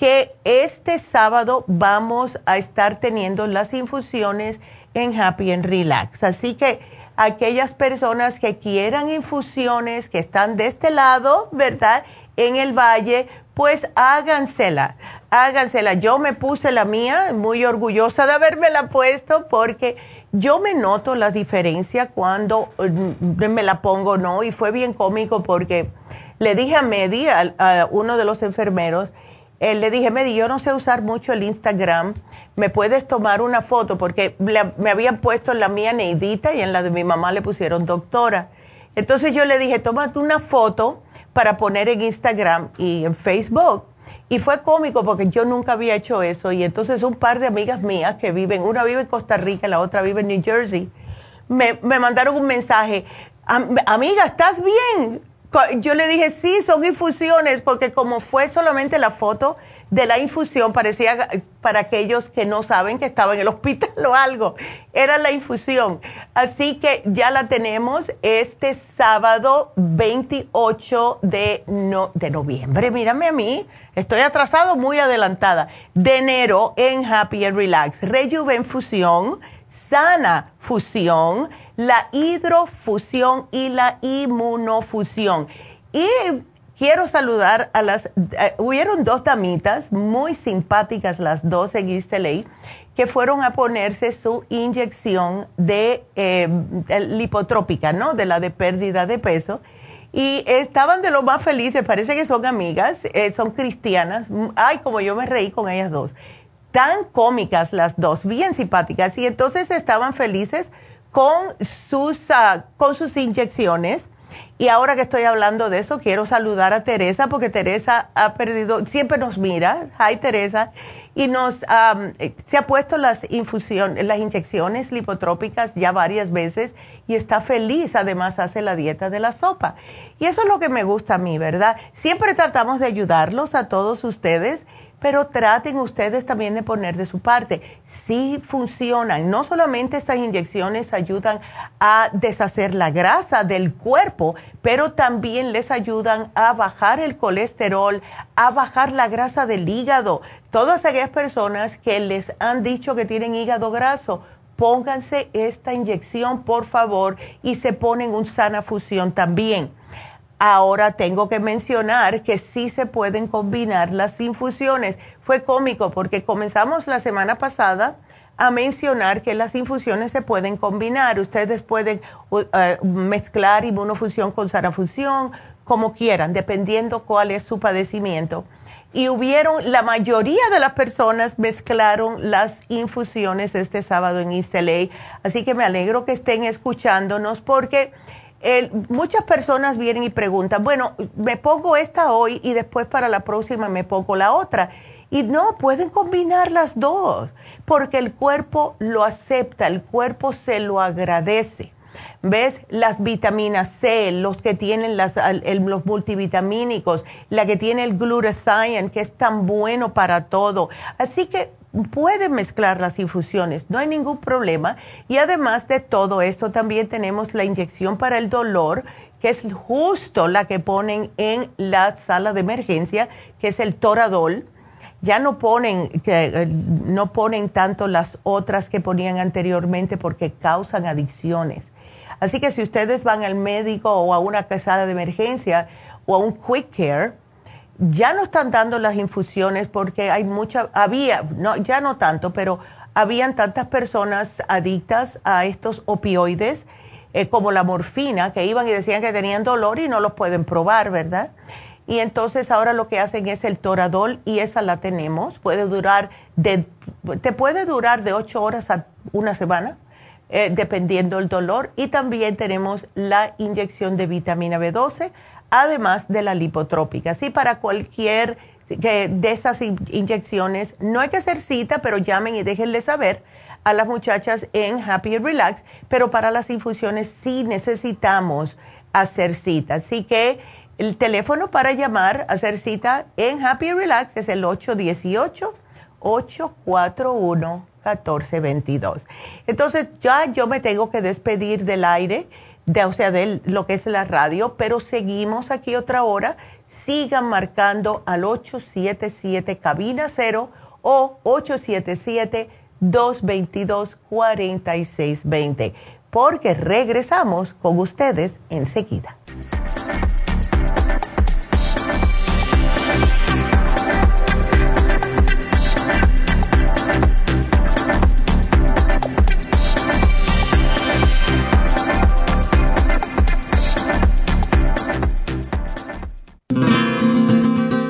que este sábado vamos a estar teniendo las infusiones en Happy and Relax. Así que aquellas personas que quieran infusiones, que están de este lado, ¿verdad? En el valle, pues hágansela, hágansela. Yo me puse la mía, muy orgullosa de haberme la puesto porque yo me noto la diferencia cuando mm, me la pongo, ¿no? Y fue bien cómico porque le dije a Medi, a, uno de los enfermeros, eh, le dije, Medi, yo no sé usar mucho el Instagram, ¿me puedes tomar una foto? Porque me habían puesto en la mía Neidita y en la de mi mamá le pusieron doctora. Entonces yo le dije, tómate una foto para poner en Instagram y en Facebook. Y fue cómico porque yo nunca había hecho eso. Y entonces un par de amigas mías que viven, una vive en Costa Rica, la otra vive en New Jersey, me, me mandaron un mensaje. Amiga, ¿estás bien? Yo le dije, sí, son infusiones, porque como fue solamente la foto de la infusión, parecía para aquellos que no saben que estaba en el <laughs> hospital o algo, era la infusión. Así que ya la tenemos este sábado 28 de, no, de noviembre. Mírame a mí, estoy atrasado, muy adelantada. De enero en Happy and Relax. Rejuven Fusión, Sana Fusión la hidrofusión y la inmunofusión. Y quiero saludar a las, eh, hubieron dos damitas muy simpáticas, las dos en East que fueron a ponerse su inyección de eh, lipotrópica, ¿no? De la de pérdida de peso. Y estaban de lo más felices, parece que son amigas, eh, son cristianas. Ay, como yo me reí con ellas dos. Tan cómicas las dos, bien simpáticas. Y entonces estaban felices con sus, ah, con sus inyecciones. Y ahora que estoy hablando de eso, quiero saludar a Teresa porque Teresa ha perdido, siempre nos mira, hi Teresa, y nos eh, se ha puesto las infusiones, las inyecciones lipotrópicas ya varias veces y está feliz. Además hace la dieta de la sopa. Y eso es lo que me gusta a mí, ¿verdad? Siempre tratamos de ayudarlos a todos ustedes pero traten ustedes también de poner de su parte. Sí funcionan. No solamente estas inyecciones ayudan a deshacer la grasa del cuerpo, pero también les ayudan a bajar el colesterol, a bajar la grasa del hígado. Todas aquellas personas que les han dicho que tienen hígado graso, pónganse esta inyección, por favor, y se ponen un sana fusión también. Ahora tengo que mencionar que sí se pueden combinar las infusiones. Fue cómico porque comenzamos la semana pasada a mencionar que las infusiones se pueden combinar. Ustedes pueden uh, mezclar inmunofusión con sanafusión, como quieran, dependiendo cuál es su padecimiento. Y hubieron, la mayoría de las personas mezclaron las infusiones este sábado en East Así que me alegro que estén escuchándonos porque muchas personas vienen y preguntan, bueno, me pongo esta hoy y después para la próxima me pongo la otra. Y no, pueden combinar las dos, porque el cuerpo lo acepta, el cuerpo se lo agradece. ¿Ves? Las vitaminas C, los que tienen las, los multivitamínicos, la que tiene el glutathione, que es tan bueno para todo. Así que pueden mezclar las infusiones, no hay ningún problema. Y además de todo esto, también tenemos la inyección para el dolor, que es justo la que ponen en la sala de emergencia, que es el Toradol. Ya no ponen, que, eh, no ponen tanto las otras que ponían anteriormente porque causan adicciones. Así que si ustedes van al médico o a una sala de emergencia o a un quick care, ya no están dando las infusiones porque hay mucha, había, no, ya no tanto, pero habían tantas personas adictas a estos opioides eh, como la morfina que iban y decían que tenían dolor y no los pueden probar, ¿verdad? Y entonces ahora lo que hacen es el toradol y esa la tenemos. Puede durar de, te puede durar de 8 horas a una semana, eh, dependiendo el dolor. Y también tenemos la inyección de vitamina B12 además de la lipotrópica. Sí, para cualquier de esas inyecciones, no hay que hacer cita, pero llamen y déjenle saber a las muchachas en Happy and Relax, pero para las infusiones sí necesitamos hacer cita. Así que el teléfono para llamar, hacer cita en Happy and Relax es el 818-841-1422. Entonces ya yo me tengo que despedir del aire de, o sea, de lo que es la radio, pero seguimos aquí otra hora. Sigan marcando al 877 cabina 0 o 877-222-4620, porque regresamos con ustedes enseguida.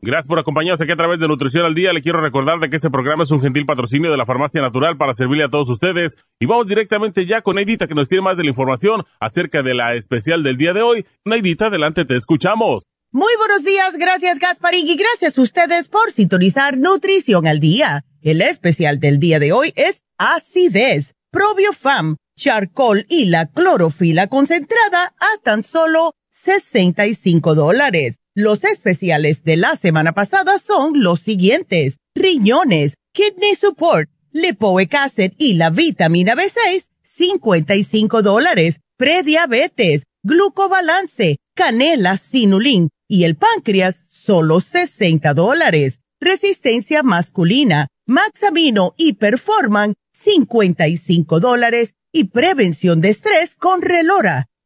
Gracias por acompañarnos aquí a través de Nutrición al Día. Le quiero recordar de que este programa es un gentil patrocinio de la Farmacia Natural para servirle a todos ustedes. Y vamos directamente ya con Neidita que nos tiene más de la información acerca de la especial del día de hoy. Neidita, adelante, te escuchamos. Muy buenos días, gracias Gasparín y gracias a ustedes por sintonizar Nutrición al Día. El especial del día de hoy es acidez, probiofam, charcoal y la clorofila concentrada a tan solo 65 dólares. Los especiales de la semana pasada son los siguientes. Riñones, Kidney Support, Lipoic y la vitamina B6, 55 dólares. Prediabetes, Glucobalance, Canela, Sinulin y el páncreas, solo 60 dólares. Resistencia masculina, Maxamino y Performan, 55 dólares. Y prevención de estrés con Relora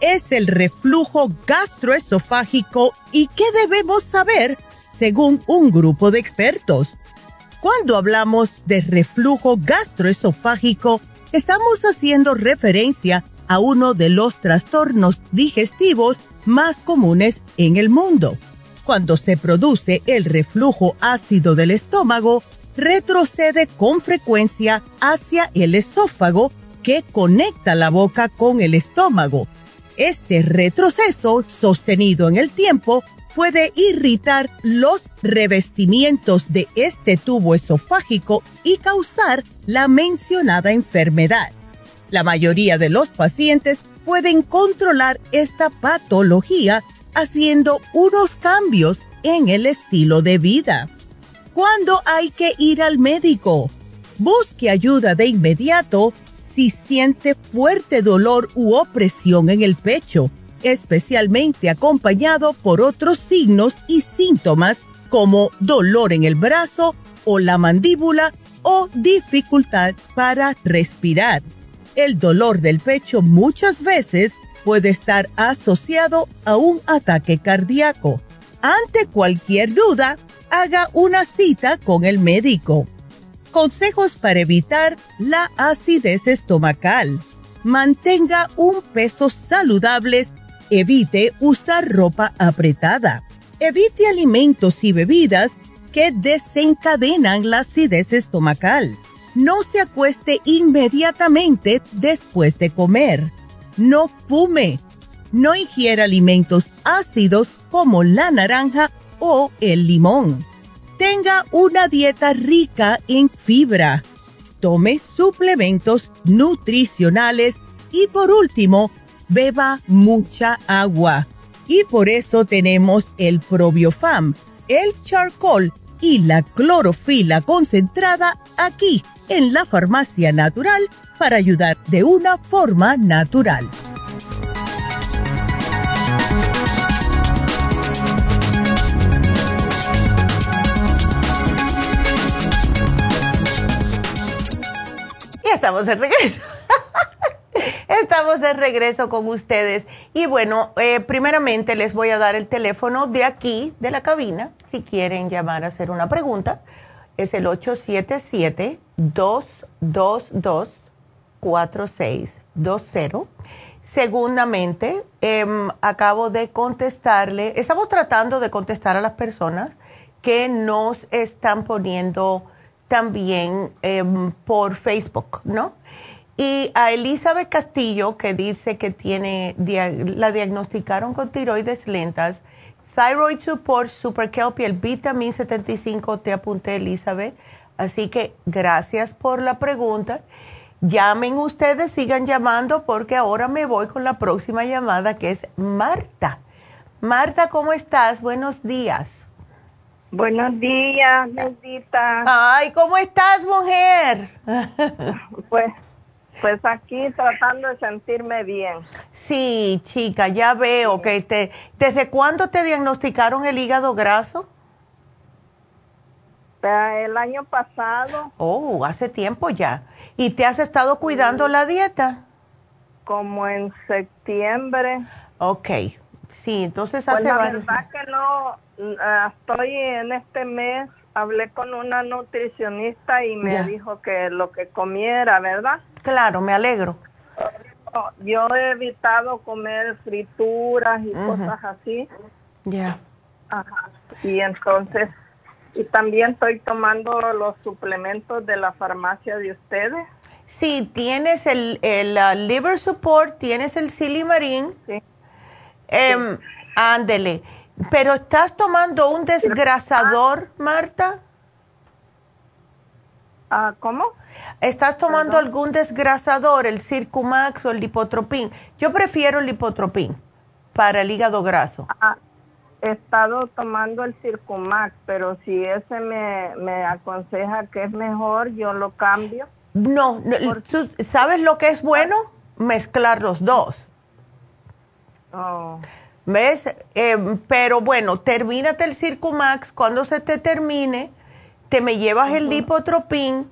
Es el reflujo gastroesofágico y qué debemos saber según un grupo de expertos? Cuando hablamos de reflujo gastroesofágico, estamos haciendo referencia a uno de los trastornos digestivos más comunes en el mundo. Cuando se produce el reflujo ácido del estómago, retrocede con frecuencia hacia el esófago que conecta la boca con el estómago. Este retroceso, sostenido en el tiempo, puede irritar los revestimientos de este tubo esofágico y causar la mencionada enfermedad. La mayoría de los pacientes pueden controlar esta patología haciendo unos cambios en el estilo de vida. ¿Cuándo hay que ir al médico? Busque ayuda de inmediato si siente fuerte dolor u opresión en el pecho especialmente acompañado por otros signos y síntomas como dolor en el brazo o la mandíbula o dificultad para respirar. El dolor del pecho muchas veces puede estar asociado a un ataque cardíaco. Ante cualquier duda, haga una cita con el médico. Consejos para evitar la acidez estomacal. Mantenga un peso saludable Evite usar ropa apretada. Evite alimentos y bebidas que desencadenan la acidez estomacal. No se acueste inmediatamente después de comer. No fume. No ingiera alimentos ácidos como la naranja o el limón. Tenga una dieta rica en fibra. Tome suplementos nutricionales y por último, beba mucha agua. Y por eso tenemos el probiofam, el charcoal y la clorofila concentrada aquí en la farmacia natural para ayudar de una forma natural. Estamos de regreso. <laughs> Estamos de regreso con ustedes. Y bueno, eh, primeramente les voy a dar el teléfono de aquí, de la cabina, si quieren llamar a hacer una pregunta. Es el 877-222-4620. Segundamente, em, acabo de contestarle, estamos tratando de contestar a las personas que nos están poniendo también em, por Facebook, ¿no? Y a Elizabeth Castillo, que dice que tiene, la diagnosticaron con tiroides lentas, Thyroid Support, Super Kelp el Vitamin 75, te apunté Elizabeth. Así que gracias por la pregunta. Llamen ustedes, sigan llamando porque ahora me voy con la próxima llamada que es Marta. Marta, ¿cómo estás? Buenos días. Buenos días, Neudita. Ay, ¿cómo estás, mujer? <laughs> Pues pues aquí tratando de sentirme bien. Sí, chica, ya veo que te... ¿Desde cuándo te diagnosticaron el hígado graso? El año pasado. Oh, hace tiempo ya. ¿Y te has estado cuidando la dieta? Como en septiembre. Ok, sí, entonces pues hace la verdad que no, estoy en este mes, hablé con una nutricionista y me dijo que lo que comiera, ¿verdad? Claro, me alegro. Yo he evitado comer frituras y cosas así. Ya. Ajá. Y entonces, y también estoy tomando los suplementos de la farmacia de ustedes. Sí, tienes el, el uh, liver support, tienes el silimarín. Sí. Eh, Ándele. Pero estás tomando un desgrasador, Marta. Ah, ¿Cómo? ¿Estás tomando algún desgrasador, el Circumax o el Lipotropin? Yo prefiero el Lipotropin para el hígado graso. Ah, he estado tomando el Circumax, pero si ese me, me aconseja que es mejor, yo lo cambio. No, ¿tú ¿sabes lo que es bueno? Mezclar los dos. Oh. ¿Ves? Eh, pero bueno, termínate el Circumax. Cuando se te termine, te me llevas el Lipotropin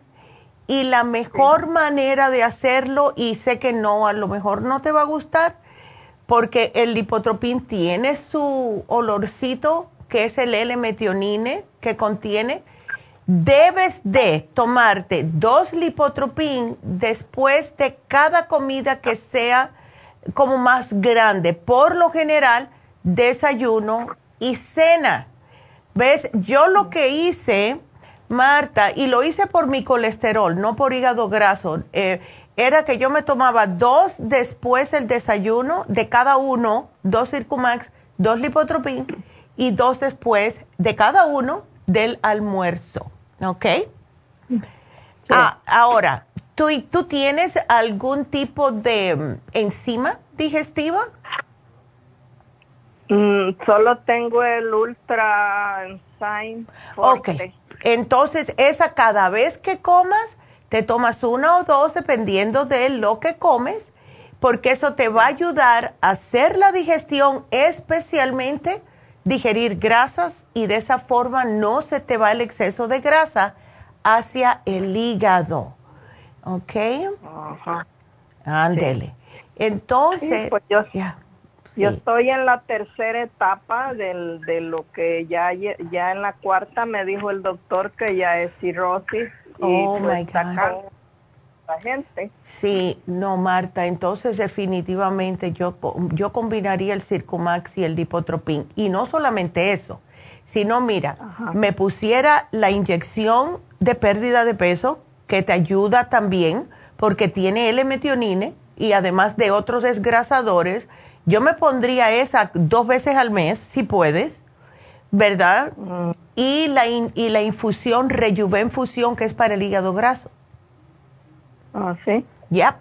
y la mejor manera de hacerlo, y sé que no, a lo mejor no te va a gustar, porque el lipotropín tiene su olorcito, que es el L-metionine que contiene. Debes de tomarte dos lipotropín después de cada comida que sea como más grande. Por lo general, desayuno y cena. ¿Ves? Yo lo que hice, Marta, y lo hice por mi colesterol, no por hígado graso, eh, era que yo me tomaba dos después del desayuno de cada uno, dos Circumax, dos Lipotropin y dos después de cada uno del almuerzo. ¿Ok? Ah, ahora, ¿tú, ¿tú tienes algún tipo de mm, enzima digestiva? Mm, solo tengo el Ultra Enzyme. Ok. Entonces, esa cada vez que comas, te tomas una o dos dependiendo de lo que comes, porque eso te va a ayudar a hacer la digestión, especialmente digerir grasas y de esa forma no se te va el exceso de grasa hacia el hígado. ¿Ok? Ajá. Ándele. Entonces, Sí, pues yo, ya. yo sí. estoy en la tercera etapa del, de lo que ya, ya en la cuarta me dijo el doctor que ya es cirrosis. Y Oh, pues my God. la gente. Sí, no, Marta, entonces definitivamente yo, yo combinaría el Circumax y el Lipotropin. Y no solamente eso, sino mira, me pusiera la inyección de pérdida de peso, que te ayuda también, porque tiene L-metionine y además de otros desgrasadores. Yo me pondría esa dos veces al mes, si puedes, ¿verdad? Y, la in- y la infusión Rejuven Fusión, que es para el hígado graso. Ah, sí. Yep.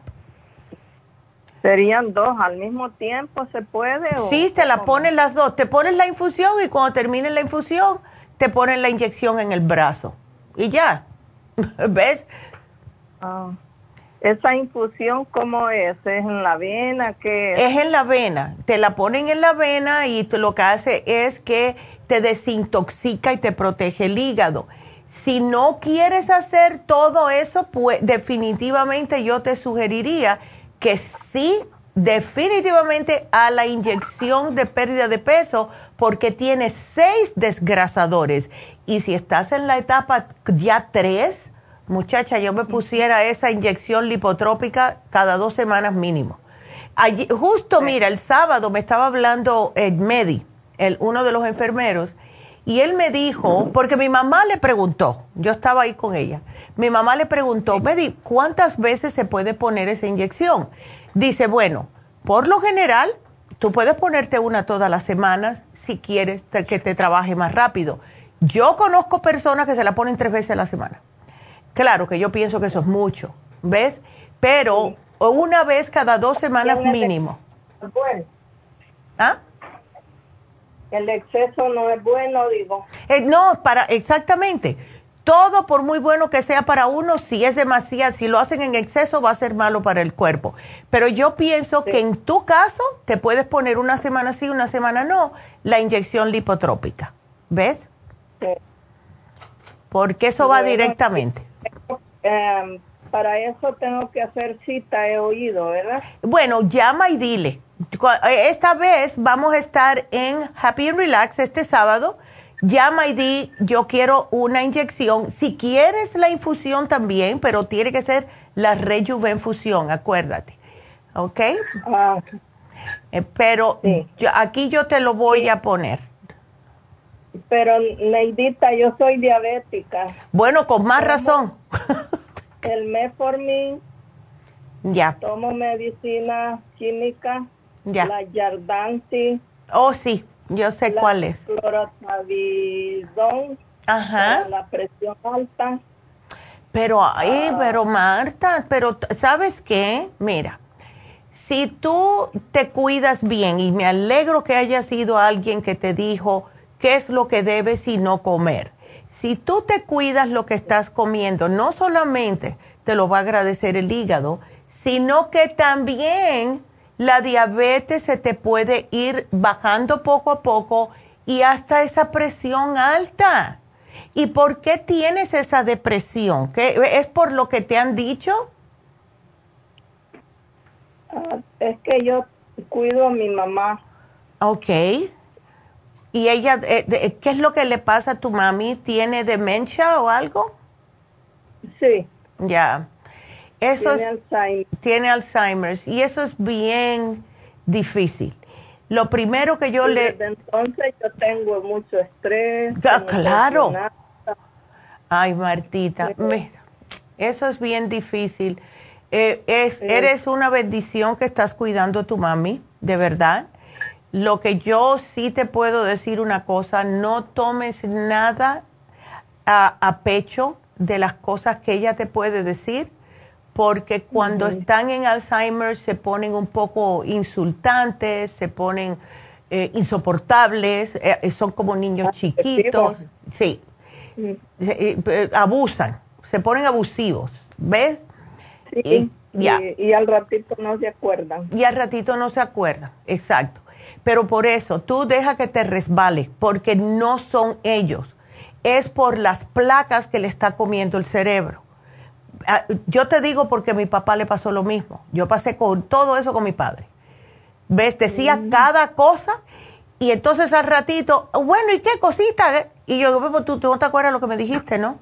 ¿Serían dos al mismo tiempo? ¿Se puede? o Sí, te la pones las dos. Te pones la infusión y cuando termine la infusión, te ponen la inyección en el brazo. Y ya. <laughs> ¿Ves? Ah. ¿Esa infusión cómo es? ¿Es en la vena? ¿Qué es? Es en la vena. Te la ponen en la vena y lo que hace es que te desintoxica y te protege el hígado. Si no quieres hacer todo eso, pues definitivamente yo te sugeriría que sí, definitivamente a la inyección de pérdida de peso, porque tiene seis desgrasadores. Y si estás en la etapa ya tres, muchacha, yo me pusiera esa inyección lipotrópica cada dos semanas mínimo. Allí- justo, mira, el sábado me estaba hablando el Medi, el, uno de los enfermeros, y él me dijo, porque mi mamá le preguntó, yo estaba ahí con ella, mi mamá le preguntó, Medi, ¿cuántas veces se puede poner esa inyección? Dice, bueno, por lo general, tú puedes ponerte una todas las semanas si quieres que te trabaje más rápido. Yo conozco personas que se la ponen tres veces a la semana. Claro que yo pienso que eso es mucho, ¿ves? Pero una vez cada dos semanas mínimo. Bueno, ¿Ah? el exceso no es bueno, digo. Eh, no, para, exactamente. Todo, por muy bueno que sea para uno, si es demasiado, si lo hacen en exceso, va a ser malo para el cuerpo. Pero yo pienso que en tu caso, te puedes poner una semana sí, una semana no, la inyección lipotrópica. ¿Ves? Sí. Porque eso va directamente. Em, para eso tengo que hacer cita, he oído, ¿verdad? Bueno, llama y dile. Eh, Esta vez vamos a estar en Happy and Relax este sábado. Llama y di, yo quiero una inyección. Si quieres la infusión también, pero tiene que ser la Rejuvenfusión, acuérdate. ¿Ok? Ah, Eh, pero Sí. yo- aquí yo te lo voy a poner. Pero Neidita, yo soy diabética. Bueno, con más razón. El metformin, ya, tomo medicina química, ya. la Yardanti, Oh, sí, yo sé la cuál es. Ajá. para la presión alta. Pero, ay, pero Marta, pero ¿sabes qué? Mira, si tú te cuidas bien, y me alegro que haya sido alguien que te dijo qué es lo que debes y no comer. Si tú te cuidas lo que estás comiendo, no solamente te lo va a agradecer el hígado, sino que también la diabetes se te puede ir bajando poco a poco y hasta esa presión alta. ¿Y por qué tienes esa depresión? ¿Qué, ¿Es por lo que te han dicho? Ah, es que yo cuido a mi mamá. Ok. ¿Y ella, eh, qué es lo que le pasa a tu mami? ¿Tiene demencia o algo? Sí. Ya. Eso tiene Alzheimer. Tiene Alzheimer. Y eso es bien difícil. Lo primero que yo le... Desde entonces yo tengo mucho estrés. Ah, claro. Ay, Martita, mira, eso es bien difícil. Eh, es, Eres una bendición que estás cuidando a tu mami, de verdad. Lo que yo sí te puedo decir una cosa, no tomes nada a, pecho de las cosas que ella te puede decir, porque cuando están en Alzheimer se ponen un poco insultantes, se ponen eh, insoportables, eh, son como niños chiquitos. Sí, abusan, se ponen abusivos, ¿ves? y, y, al ratito no se acuerdan. Y al ratito no se acuerdan, exacto. Pero por eso, tú deja que te resbale, porque no son ellos. Es por las placas que le está comiendo el cerebro. Ah, yo te digo porque a mi papá le pasó lo mismo. Yo pasé con todo eso con mi padre. ¿Ves? Decía mm. cada cosa y entonces al ratito, bueno, ¿y qué cosita? Y yo, tú, tú no te acuerdas lo que me dijiste, ¿no?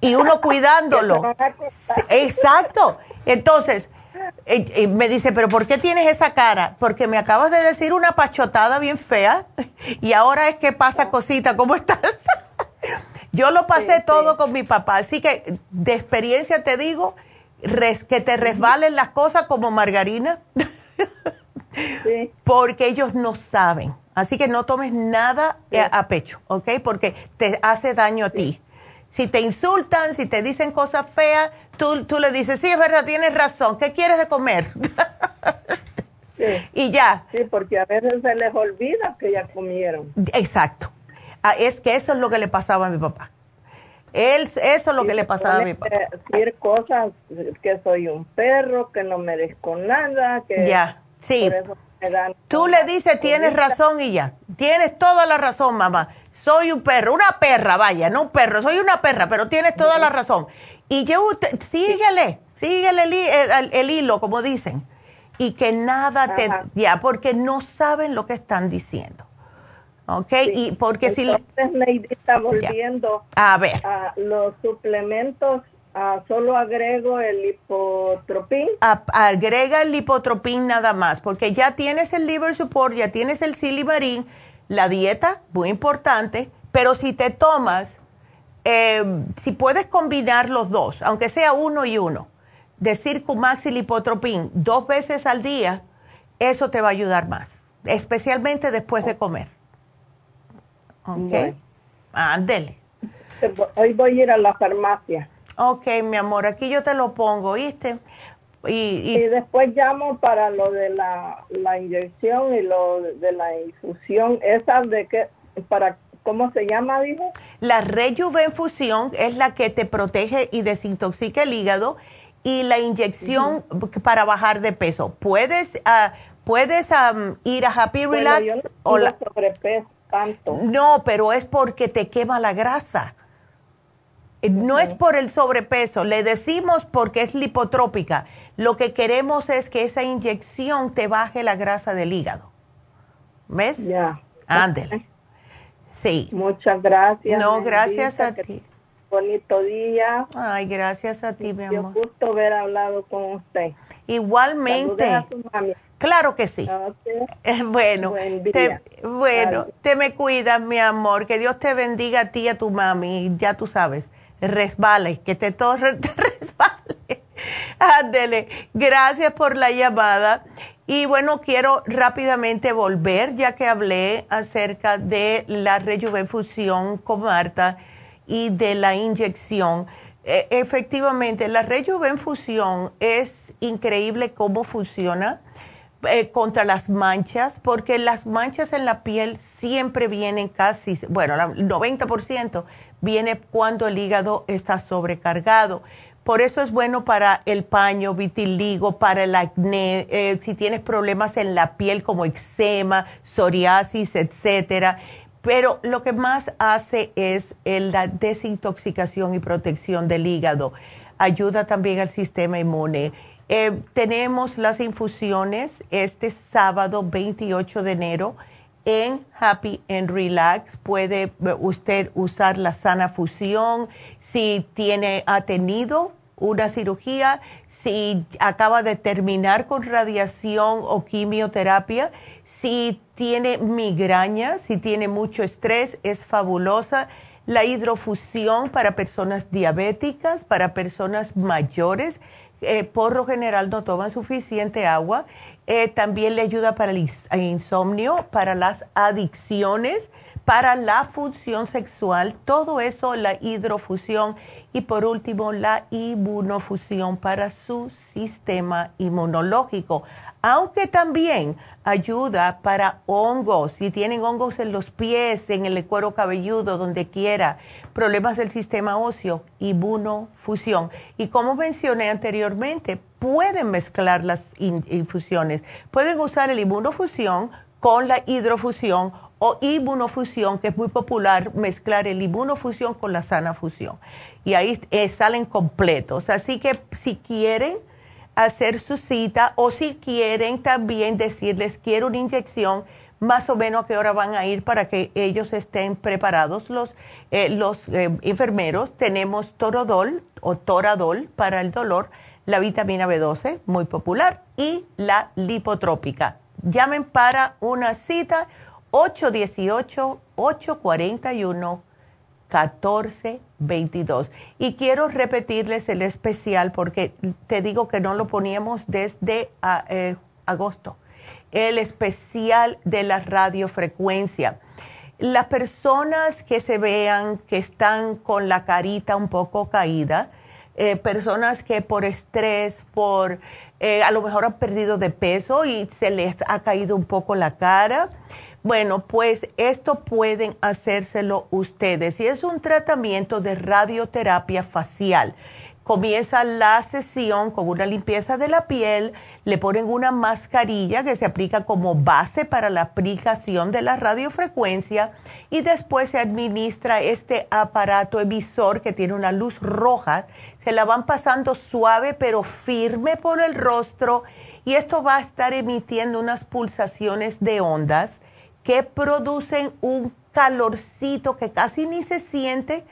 Y uno cuidándolo. <laughs> Exacto. Entonces, eh, eh, me dice, pero ¿por qué tienes esa cara? Porque me acabas de decir una pachotada bien fea y ahora es que pasa cosita, ¿cómo estás? <laughs> Yo lo pasé todo con mi papá, así que de experiencia te digo que te resbalen las cosas como margarina, <laughs> porque ellos no saben. Así que no tomes nada a, pecho, ¿ok? Porque te hace daño a ti. Si te insultan, si te dicen cosas feas, tú, tú le dices, sí, es verdad, tienes razón, ¿qué quieres de comer? <laughs> Y ya. Sí, porque a veces se les olvida que ya comieron. Exacto. Ah, es que eso es lo que le pasaba a mi papá. Él, eso es lo que le pasaba a mi papá. Decir cosas que soy un perro, que no merezco nada, que ya, sí. Tú le dices, tienes razón y ya. Tienes toda la razón, mamá. Soy un perro, una perra, vaya, no un perro, soy una perra, pero tienes toda la razón. Y yo, síguele, síguele el, hilo, como dicen. Y que nada te, ya, porque no saben lo que están diciendo. ¿Ok? Y porque Entonces, si... está volviendo a ver. A los suplementos Ah, solo agrego el lipotropín. agrega el lipotropín nada más, porque ya tienes el liver support, ya tienes el silimarín, la dieta, muy importante, pero si te tomas, em, si puedes combinar los dos, aunque sea uno y uno, de Circumax y lipotropín dos veces al día, eso te va a ayudar más, especialmente después de comer. ¿Ok? Ándele. Hoy voy a ir a la farmacia. Ok, mi amor, aquí yo te lo pongo, ¿viste? Y, y, después llamo para lo de la, la, inyección y lo de la infusión. ¿Esa de qué? Para, ¿Cómo se llama, dijo? La rejuvenfusión es la que te protege y desintoxica el hígado y la inyección para bajar de peso. Puedes, uh, puedes ir a Happy Relax no o la... sobrepeso tanto. No, pero es porque te quema la grasa. Eh, no es por el sobrepeso, le decimos porque es lipotrópica. Lo que queremos es que esa inyección te baje la grasa del hígado. ¿Ves? Ya. Ándele. Sí. Muchas gracias. No, gracias a ti. Bonito día. Ay, gracias a ti, mi amor. Un gusto haber hablado con usted. Igualmente. Claro que sí. bueno, te, bueno, te me cuidas, mi amor. Que Dios te bendiga a ti y a tu mami. Ya tú sabes resbale, que te todo <laughs> te resbale. <laughs> Ándele, gracias por la llamada. Y bueno, quiero rápidamente volver, ya que hablé acerca de la rejuvenfusión con Marta y de la inyección. E, efectivamente, la rejuvenfusión es increíble cómo funciona eh, contra las manchas, porque las manchas en la piel siempre vienen casi, bueno, el 90% viene cuando el hígado está sobrecargado. Por eso es bueno para el paño, vitiligo, para el acné, eh, si tienes problemas en la piel como eczema, psoriasis, etcétera. Pero lo que más hace es la desintoxicación y protección del hígado. Ayuda también al sistema inmune. Eh, tenemos las infusiones este sábado 28 de enero en Happy and Relax. Puede eh, usted usar la sana fusión si tiene, ha tenido una cirugía, si acaba de terminar con radiación o quimioterapia, si tiene migraña, si tiene mucho estrés, es fabulosa. La hidrofusión para personas diabéticas, para personas mayores, eh, por lo general no toman suficiente agua. Eh, también le ayuda para el insomnio, para las adicciones, para la función sexual, todo eso, la hidrofusión y por último la inmunofusión para su sistema inmunológico aunque también ayuda para hongos, si tienen hongos en los pies, en el cuero cabelludo, donde quiera, problemas del sistema óseo, inmunofusión. Y como mencioné anteriormente, pueden mezclar las infusiones. Pueden usar el inmunofusión con la hidrofusión o inmunofusión, que es muy popular, mezclar el inmunofusión con la sana fusión. Y ahí salen completos. Así que si quieren hacer su cita o si quieren también decirles quiero una inyección, más o menos a qué hora van a ir para que ellos estén preparados. Los, eh, los eh, enfermeros tenemos Torodol o Toradol para el dolor, la vitamina B12, muy popular, y la lipotrópica. Llamen para una cita 818-841. 1422. Y quiero repetirles el especial porque te digo que no lo poníamos desde ah, eh, agosto. El especial de la radiofrecuencia. Las personas que se vean que están con la carita un poco caída, eh, personas que por estrés, por eh, a lo mejor han perdido de peso y se les ha caído un poco la cara, bueno, pues esto pueden hacérselo ustedes. Y es un tratamiento de radioterapia facial. Comienza la sesión con una limpieza de la piel, le ponen una mascarilla que se aplica como base para la aplicación de la radiofrecuencia y después se administra este aparato emisor que tiene una luz roja. Se la van pasando suave pero firme por el rostro y esto va a estar emitiendo unas pulsaciones de ondas que producen un calorcito que casi ni se siente,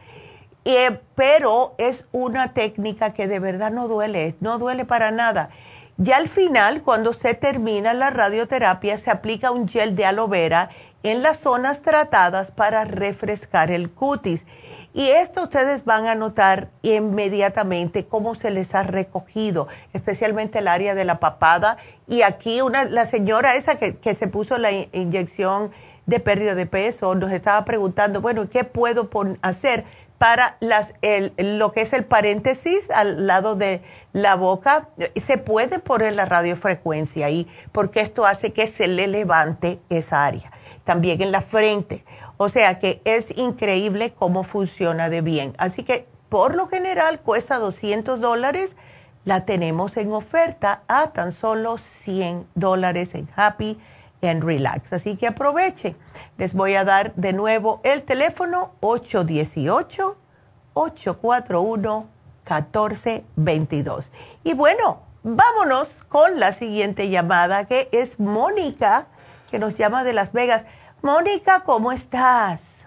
eh, pero es una técnica que de verdad no duele, no duele para nada. Ya al final, cuando se termina la radioterapia, se aplica un gel de aloe vera en las zonas tratadas para refrescar el cutis. Y esto ustedes van a notar inmediatamente cómo se les ha recogido, especialmente el área de la papada. Y aquí una, la señora esa que, que se puso la inyección de pérdida de peso nos estaba preguntando, bueno, ¿qué puedo hacer para las, el, lo que es el paréntesis al lado de la boca? Se puede poner la radiofrecuencia ahí porque esto hace que se le levante esa área. También en la frente. O sea que es increíble cómo funciona de bien. Así que por lo general cuesta 200 dólares. La tenemos en oferta a tan solo 100 dólares en Happy and Relax. Así que aprovechen. Les voy a dar de nuevo el teléfono 818-841-1422. Y bueno, vámonos con la siguiente llamada que es Mónica, que nos llama de Las Vegas. Mónica, ¿cómo estás?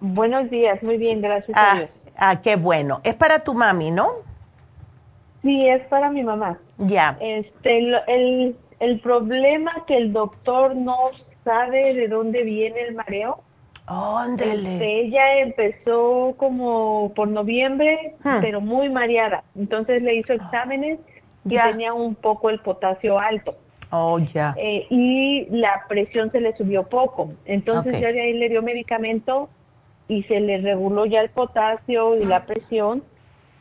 Buenos días, muy bien, gracias a ah, Dios. Ah, qué bueno. Es para tu mami, ¿no? Sí, es para mi mamá. Ya. Este, el, el, problema que el doctor no sabe de dónde viene el mareo. Este, ella empezó como por noviembre, hmm. pero muy mareada. Entonces le hizo exámenes y tenía un poco el potasio alto. Oh, ya. Eh, y la presión se le subió poco. Entonces ya de ahí le dio medicamento y se le reguló ya el potasio y la presión,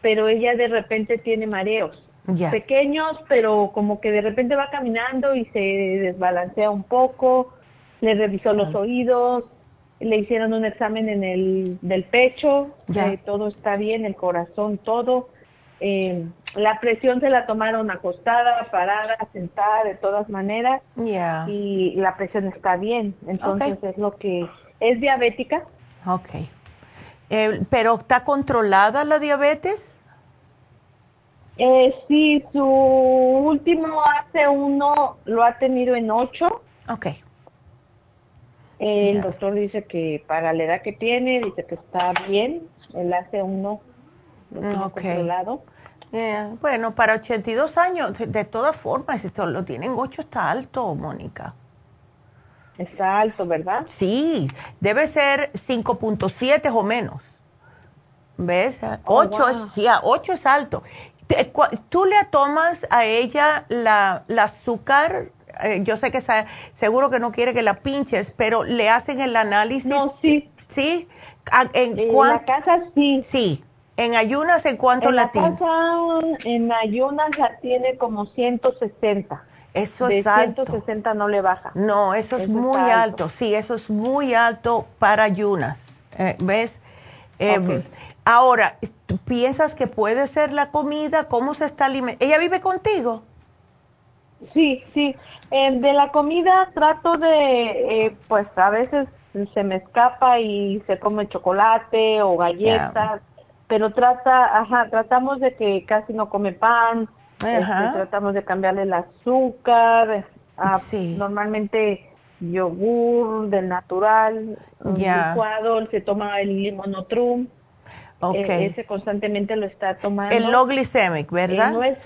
pero ella de repente tiene mareos. Pequeños, pero como que de repente va caminando y se desbalancea un poco. Le revisó los oídos, le hicieron un examen en el del pecho, ya. todo está bien, el corazón, todo. Eh, la presión se la tomaron acostada, parada, sentada, de todas maneras. Y la presión está bien. Entonces es lo que... ¿Es diabética? Ok. Eh, ¿Pero está controlada la diabetes? Eh, sí, su último hace uno lo ha tenido en 8. Ok. El doctor dice que para la edad que tiene, dice que está bien. El hace uno lo tiene controlado. Eh, bueno, para 82 años, de, todas formas, si esto lo tienen 8 está alto, Mónica. Está alto, ¿verdad? Sí, debe ser 5.7 o menos. ¿Ves? 8, es, 8 es alto. ¿Tú le tomas a ella la, azúcar? Eh, yo sé que seguro que no quiere que la pinches, pero le hacen el análisis. No, sí. ¿Sí? ¿En, la casa sí. Sí. ¿En ayunas en cuánto en la, tiene? en ayunas la tiene como 160. Eso es alto. 160 no le baja. No, eso, es muy alto. Sí, eso es muy alto para ayunas. Eh, ¿Ves? Eh, ahora, piensas que puede ser la comida? ¿Cómo se está alimentando? ¿Ella vive contigo? Sí, sí. Eh, de la comida trato de, pues a veces se me escapa y se come chocolate o galletas pero trata, ajá, tratamos de que casi no come pan, este, tratamos de cambiarle el azúcar, a, normalmente yogur del natural, licuado, se toma el limonotrum, e, ese constantemente lo está tomando. El low glycemic, ¿verdad? no es,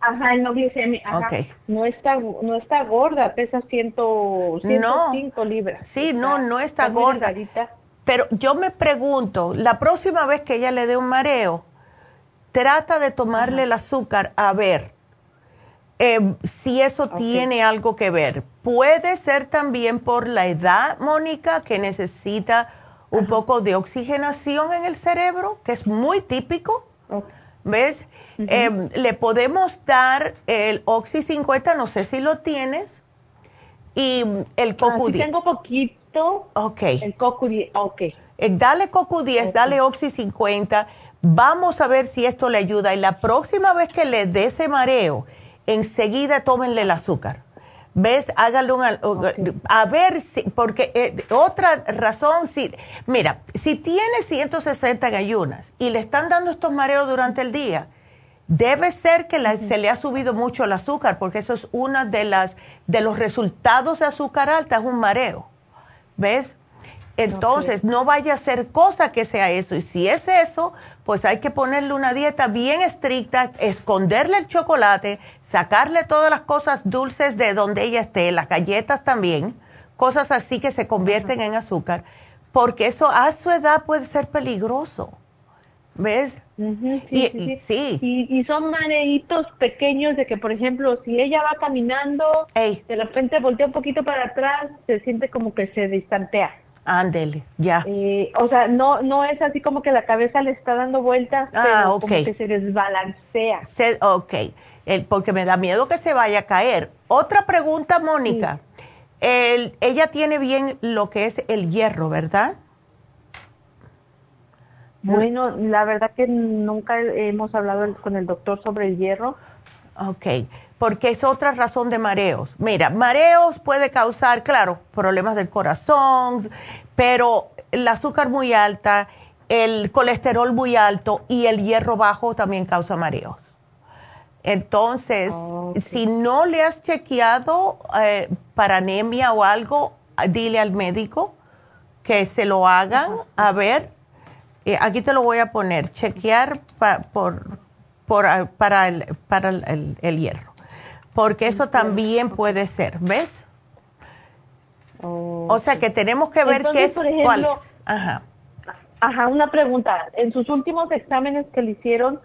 ajá, el low glycemic, ajá, no está, no está gorda, pesa ciento, 105 libras. Sí, no, no está, gorda. Pero yo me pregunto, la próxima vez que ella le dé un mareo, trata de tomarle el azúcar a ver em, si eso tiene algo que ver. Puede ser también por la edad, Mónica, que necesita un poco de oxigenación en el cerebro, que es muy típico. ¿Ves? Em, le podemos dar el Oxy 50, no sé si lo tienes, y el ah, tengo poquito Ok. El CoQ10, ok. Eh, dale CoQ10, dale Oxy 50. Vamos a ver si esto le ayuda. Y la próxima vez que le dé ese mareo, enseguida tómenle el azúcar. ¿Ves? Hágale un... A ver, si, porque eh, otra razón, si, mira, si tiene 160 gallunas y le están dando estos mareos durante el día, debe ser que se le ha subido mucho el azúcar, porque eso es uno de, las, de los resultados de azúcar alta, es un mareo. ¿Ves? Entonces, no vaya a ser cosa que sea eso. Y si es eso, pues hay que ponerle una dieta bien estricta, esconderle el chocolate, sacarle todas las cosas dulces de donde ella esté, las galletas también, cosas así que se convierten en azúcar, porque eso a su edad puede ser peligroso. ¿Ves? sí, sí, Y, son mareitos pequeños de que, por ejemplo, si ella va caminando, de repente voltea un poquito para atrás, se siente como que se distantea. Ándele, ya. Eh, o sea, no no es así como que la cabeza le está dando vueltas, ah, pero como que se desbalancea. ok, porque me da miedo que se vaya a caer. Otra pregunta, Mónica. El, ella tiene bien lo que es el hierro, ¿verdad? Bueno, la verdad que nunca hemos hablado con el doctor sobre el hierro. Ok, porque es otra razón de mareos. Mira, mareos puede causar, claro, problemas del corazón, pero el azúcar muy alta, el colesterol muy alto y el hierro bajo también causa mareos. Entonces, si no le has chequeado eh, para anemia o algo, dile al médico que se lo hagan a ver eh, aquí te lo voy a poner, chequear por, por, para, el, para el, hierro, porque eso también puede ser, ¿ves? o sea que tenemos que ver qué es, cuál Ajá. Ajá, una pregunta. En sus últimos exámenes que le hicieron,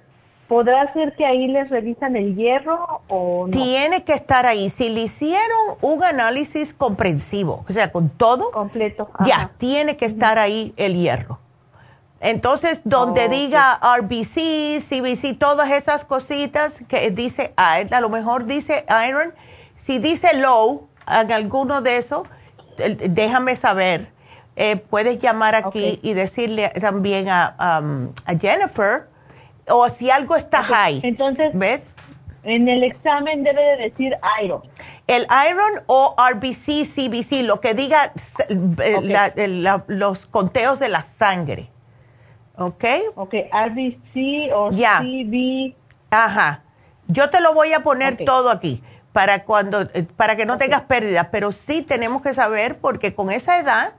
¿podrá ser que ahí les revisan el hierro o no? Tiene que estar ahí. Si le hicieron un análisis comprensivo, o sea, con todo. Completo. Ya, tiene que estar ahí el hierro. Entonces, donde diga RBC, CBC, todas esas cositas que dice, a lo mejor dice iron, si dice low en alguno de esos, déjame saber. Eh, puedes llamar aquí y decirle también a, um, a, Jennifer, o si algo está high. Entonces, ¿ves? En el examen debe de decir iron. El iron o RBC, CBC, lo que diga los conteos de la sangre. ¿Ok? Ok, RBC o CB. Ajá. Yo te lo voy a poner todo aquí para cuando eh, para que no tengas pérdidas, pero sí tenemos que saber porque con esa edad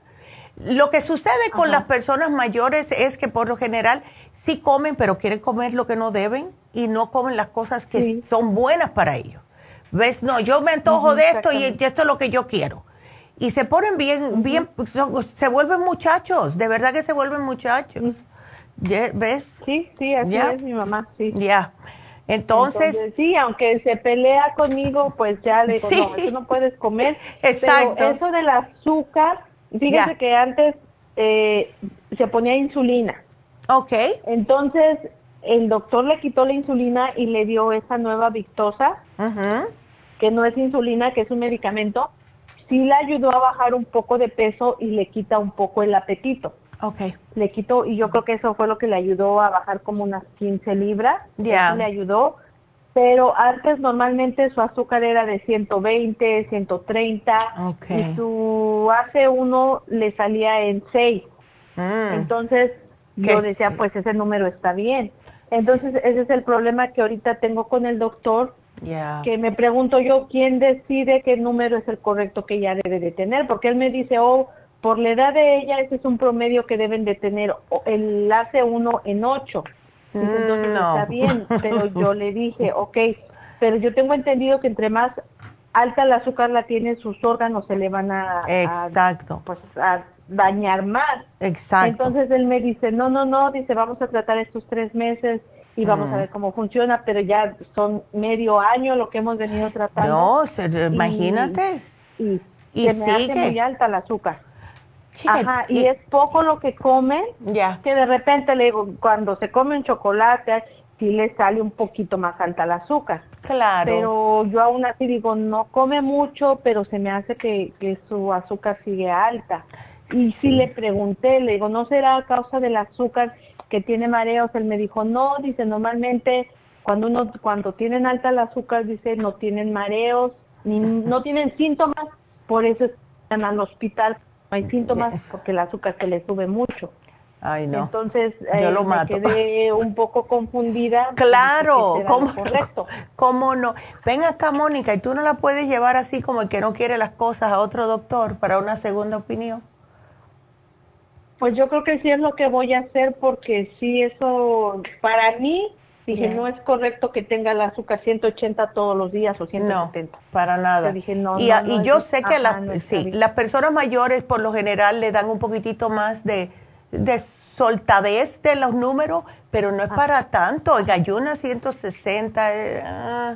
lo que sucede con las personas mayores es que por lo general sí comen, pero quieren comer lo que no deben y no comen las cosas que son buenas para ellos. ¿Ves? No, yo me antojo de esto y esto es lo que yo quiero. Y se ponen bien, bien, se vuelven muchachos, de verdad que se vuelven muchachos. ¿Ves? Sí, sí, así es mi mamá, sí. Ya. Entonces, sí, aunque se pelea conmigo, pues ya le digo, no, eso no puedes comer. <laughs> Exacto. Pero eso del azúcar, fíjese que antes eh, se ponía insulina. Ok. Entonces, el doctor le quitó la insulina y le dio esa nueva Victosa, que no es insulina, que es un medicamento. Sí le ayudó a bajar un poco de peso y le quita un poco el apetito. Okay. Le quitó, y yo creo que eso fue lo que le ayudó a bajar como unas 15 libras. Ya. Le ayudó. Pero antes normalmente su azúcar era de 120, 130. Okay. Y su AC1 le salía en 6. Mm. Entonces yo decía, pues ese número está bien. Entonces ese es el problema que ahorita tengo con el doctor. Ya. Que me pregunto yo quién decide qué número es el correcto que ella debe de tener. Porque él me dice, oh por la edad de ella, ese es un promedio que deben de tener el AC1 en 8. Entonces Mm, no. está bien, pero yo le dije, ok, pero yo tengo entendido que entre más alta el azúcar la tiene, sus órganos se le van a, a- Exacto. pues, a dañar más. Exacto. Entonces él me dice, no, no, no, dice, vamos a tratar estos tres meses y vamos Mm. a ver cómo funciona, pero ya son medio año lo que hemos venido tratando. No, se- imagínate. Y, Y se me hace sigue. muy alta el azúcar. Chica, Ajá, y, y- es poco lo que come, Ya. que de repente le digo, cuando se come un chocolate, sí le sale un poquito más alta el azúcar. Claro. Pero yo aún así digo, no come mucho, pero se me hace que, que su azúcar sigue alta. Y sí. le pregunté, le digo, ¿no será a causa del azúcar que tiene mareos? Él me dijo, no, dice, normalmente cuando uno, cuando tienen alta el azúcar, dice, no tienen mareos, ni, no tienen síntomas, por eso están al hospital. Hay síntomas porque el azúcar se le sube mucho. Ay, no. Entonces, Yo eh, lo me mato. quedé un poco confundida. Claro, Dije, ¿qué será ¿cómo, correcto? <laughs> ¿cómo no? Ven acá, Mónica, y tú no la puedes llevar así como el que no quiere las cosas a otro doctor para una segunda opinión. Pues yo creo que sí es lo que voy a hacer porque sí, eso para mí, dije, no es correcto que tenga el azúcar 180 todos los días o No, 170. para nada. Dije, no, y no, no, yo sé que las, no sí, las personas mayores por lo general le dan un poquitito más de, de soltadez de los números, pero no es Ah. para tanto. En ayuna 160. eh, ah.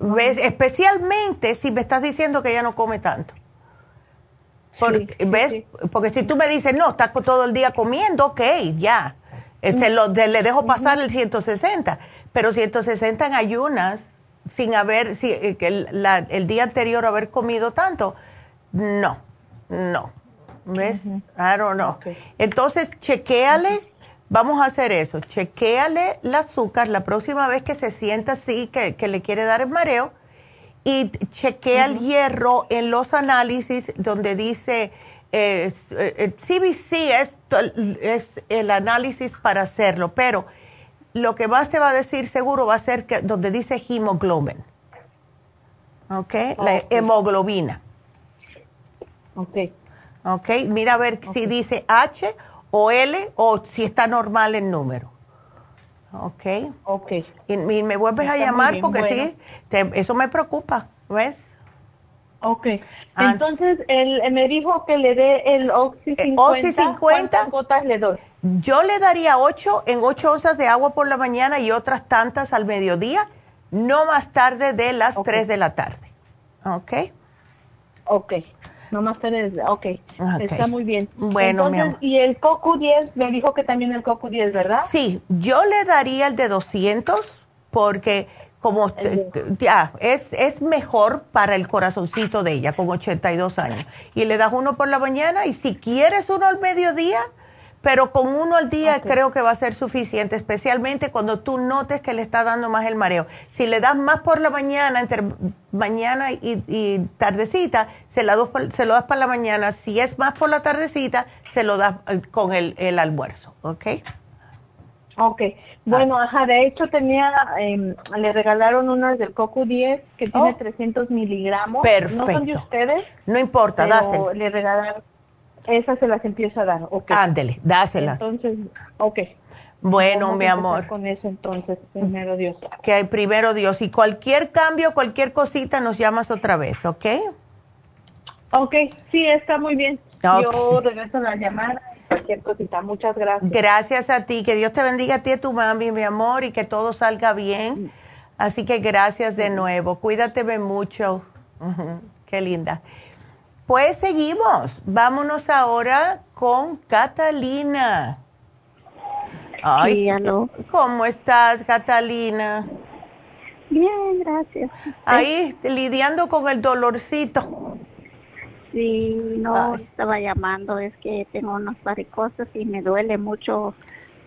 ¿Ves? Especialmente si me estás diciendo que ella no come tanto. Porque, sí, ¿Ves? sí. Porque si tú me dices, no, está co- todo el día comiendo, ok, ya. Se lo- de- le dejo pasar el 160. Pero 160 en ayunas, sin haber, si, eh, el, la- el día anterior haber comido tanto, no, no. ¿Ves? I don't know. Entonces, chequéale, vamos a hacer eso, chequéale el azúcar la próxima vez que se sienta así, que, que le quiere dar el mareo, y chequea el hierro en los análisis donde dice eh, CBC es, to- es el análisis para hacerlo, pero lo que más te va a decir seguro va a ser que donde dice hemoglobin, ¿ok? La hemoglobina, Ok, ¿ok? Mira a ver si dice H o L o si está normal el número, ¿ok? ok. Y, y me vuelves a Está llamar porque bueno. sí, te- eso me preocupa, ¿ves? Ok. Ah. Entonces, él eh, me dijo que le dé el Oxy 50. Oxy 50. ¿Cuántas gotas le doy? Yo le daría 8 en 8 onzas de agua por la mañana y otras tantas al mediodía, no más tarde de las Ok. 3 de la tarde. ¿Ok? Ok. No más tenés, ok. Ok. Está muy bien. Bueno, mi Entonces, amor. Y el CoQ10, me dijo que también el CoQ10, ¿verdad? Sí, yo le daría el de 200 porque como ya es, es mejor para el corazoncito de ella con 82 años. Y le das uno por la mañana y si quieres uno al mediodía, pero con uno al día creo que va a ser suficiente, especialmente cuando tú notes que le está dando más el mareo. Si le das más por la mañana, entre mañana y, y tardecita, se, la dos por- se lo das para la mañana. Si es más por la tardecita, se lo das eh, con el, el almuerzo, ¿ok? Ok, bueno, ah. ajá, de hecho tenía, eh, le regalaron unas del Coco 10 que tiene 300 miligramos. Perfecto. No son de ustedes. No importa, pero le regalaron, esas se las empiezo a dar, ok. Ándele, dáselas. Entonces, ok. Bueno, mi amor. Con eso entonces, primero Dios. Que hay primero Dios. Y cualquier cambio, cualquier cosita, nos llamas otra vez, ¿ok? Ok, sí, está muy bien. Yo regreso la llamada cualquier cosita. Muchas gracias. Gracias a ti. Que Dios te bendiga a ti y a tu mami, mi amor, y que todo salga bien. Así que gracias de nuevo. Cuídateme mucho. Qué linda. Pues seguimos. Vámonos ahora con Catalina. Ay, ¿Cómo estás, Catalina? Bien, gracias. Ahí lidiando con el dolorcito. Sí, no estaba llamando, es que tengo unas varicosas y me duele mucho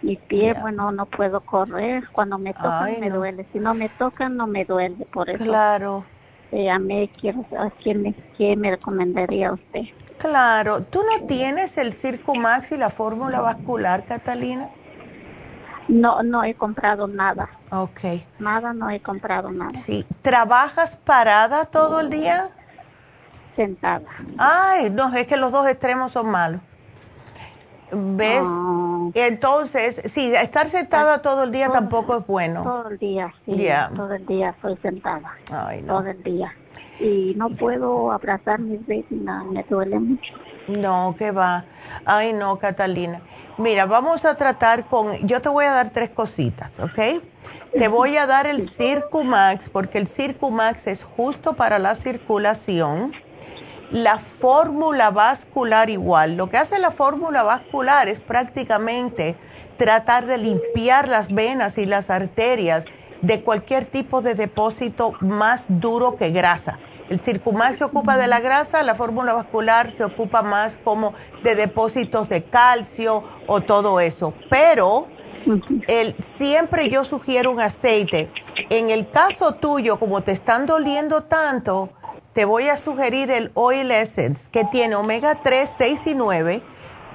mi pie, bueno, no puedo correr, cuando me tocan me duele, si no me tocan no me duele, por eso. Claro. llamé, quiero saber quién me, quién me recomendaría usted. Claro, ¿tú no tienes el Circumax y la fórmula vascular, Catalina? No, no he comprado nada. Ok. Nada, no he comprado nada. Sí. ¿Trabajas parada todo el día? Sentada. Ay, no, es que los dos extremos son malos. ¿Ves? Entonces, sí, estar sentada todo el día tampoco es bueno. Todo el día, sí. Todo el día estoy sentada. Ay, no. Todo el día. Y no puedo abrazar mis vecinas, me duele mucho. No, que va. Ay, no, Catalina. Mira, vamos a tratar con, yo te voy a dar tres cositas, ¿ok? Te voy a dar el Circumax, porque el Circumax es justo para la circulación la fórmula vascular igual. Lo que hace la fórmula vascular es prácticamente tratar de limpiar las venas y las arterias de cualquier tipo de depósito más duro que grasa. El Circumax se ocupa de la grasa, la fórmula vascular se ocupa más como de depósitos de calcio o todo eso. Pero el, siempre yo sugiero un aceite. En el caso tuyo, como te están doliendo tanto, te voy a sugerir el Oil Essence, que tiene omega 3, 6 y 9,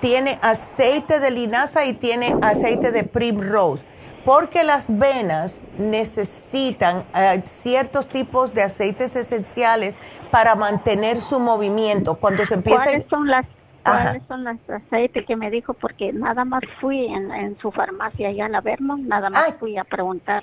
tiene aceite de linaza y tiene aceite de primrose, porque las venas necesitan eh, ciertos tipos de aceites esenciales para mantener su movimiento. Cuando se empieza ¿Cuáles son las ¿Cuáles son los aceites que me dijo? Porque nada más fui en, su farmacia allá en la Vermont, nada más fui a preguntar.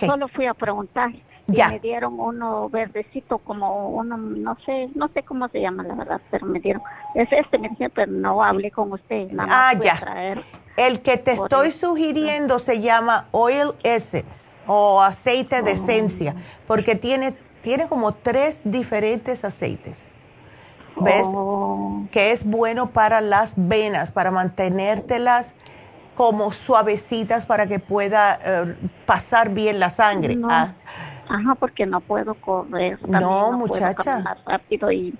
Solo fui a preguntar ya. me dieron uno verdecito como uno no sé no sé cómo se llama la verdad pero me dieron. Es este me dice pero no hablé con usted nada ah ya. el que te estoy sugiriendo se llama oil essence o aceite de esencia porque tiene tiene como tres diferentes aceites. Ves oh. que es bueno para las venas para mantenértelas como suavecitas para que pueda eh, pasar bien la sangre. Ah, Ajá, porque no puedo correr. No, muchacha. más rápido y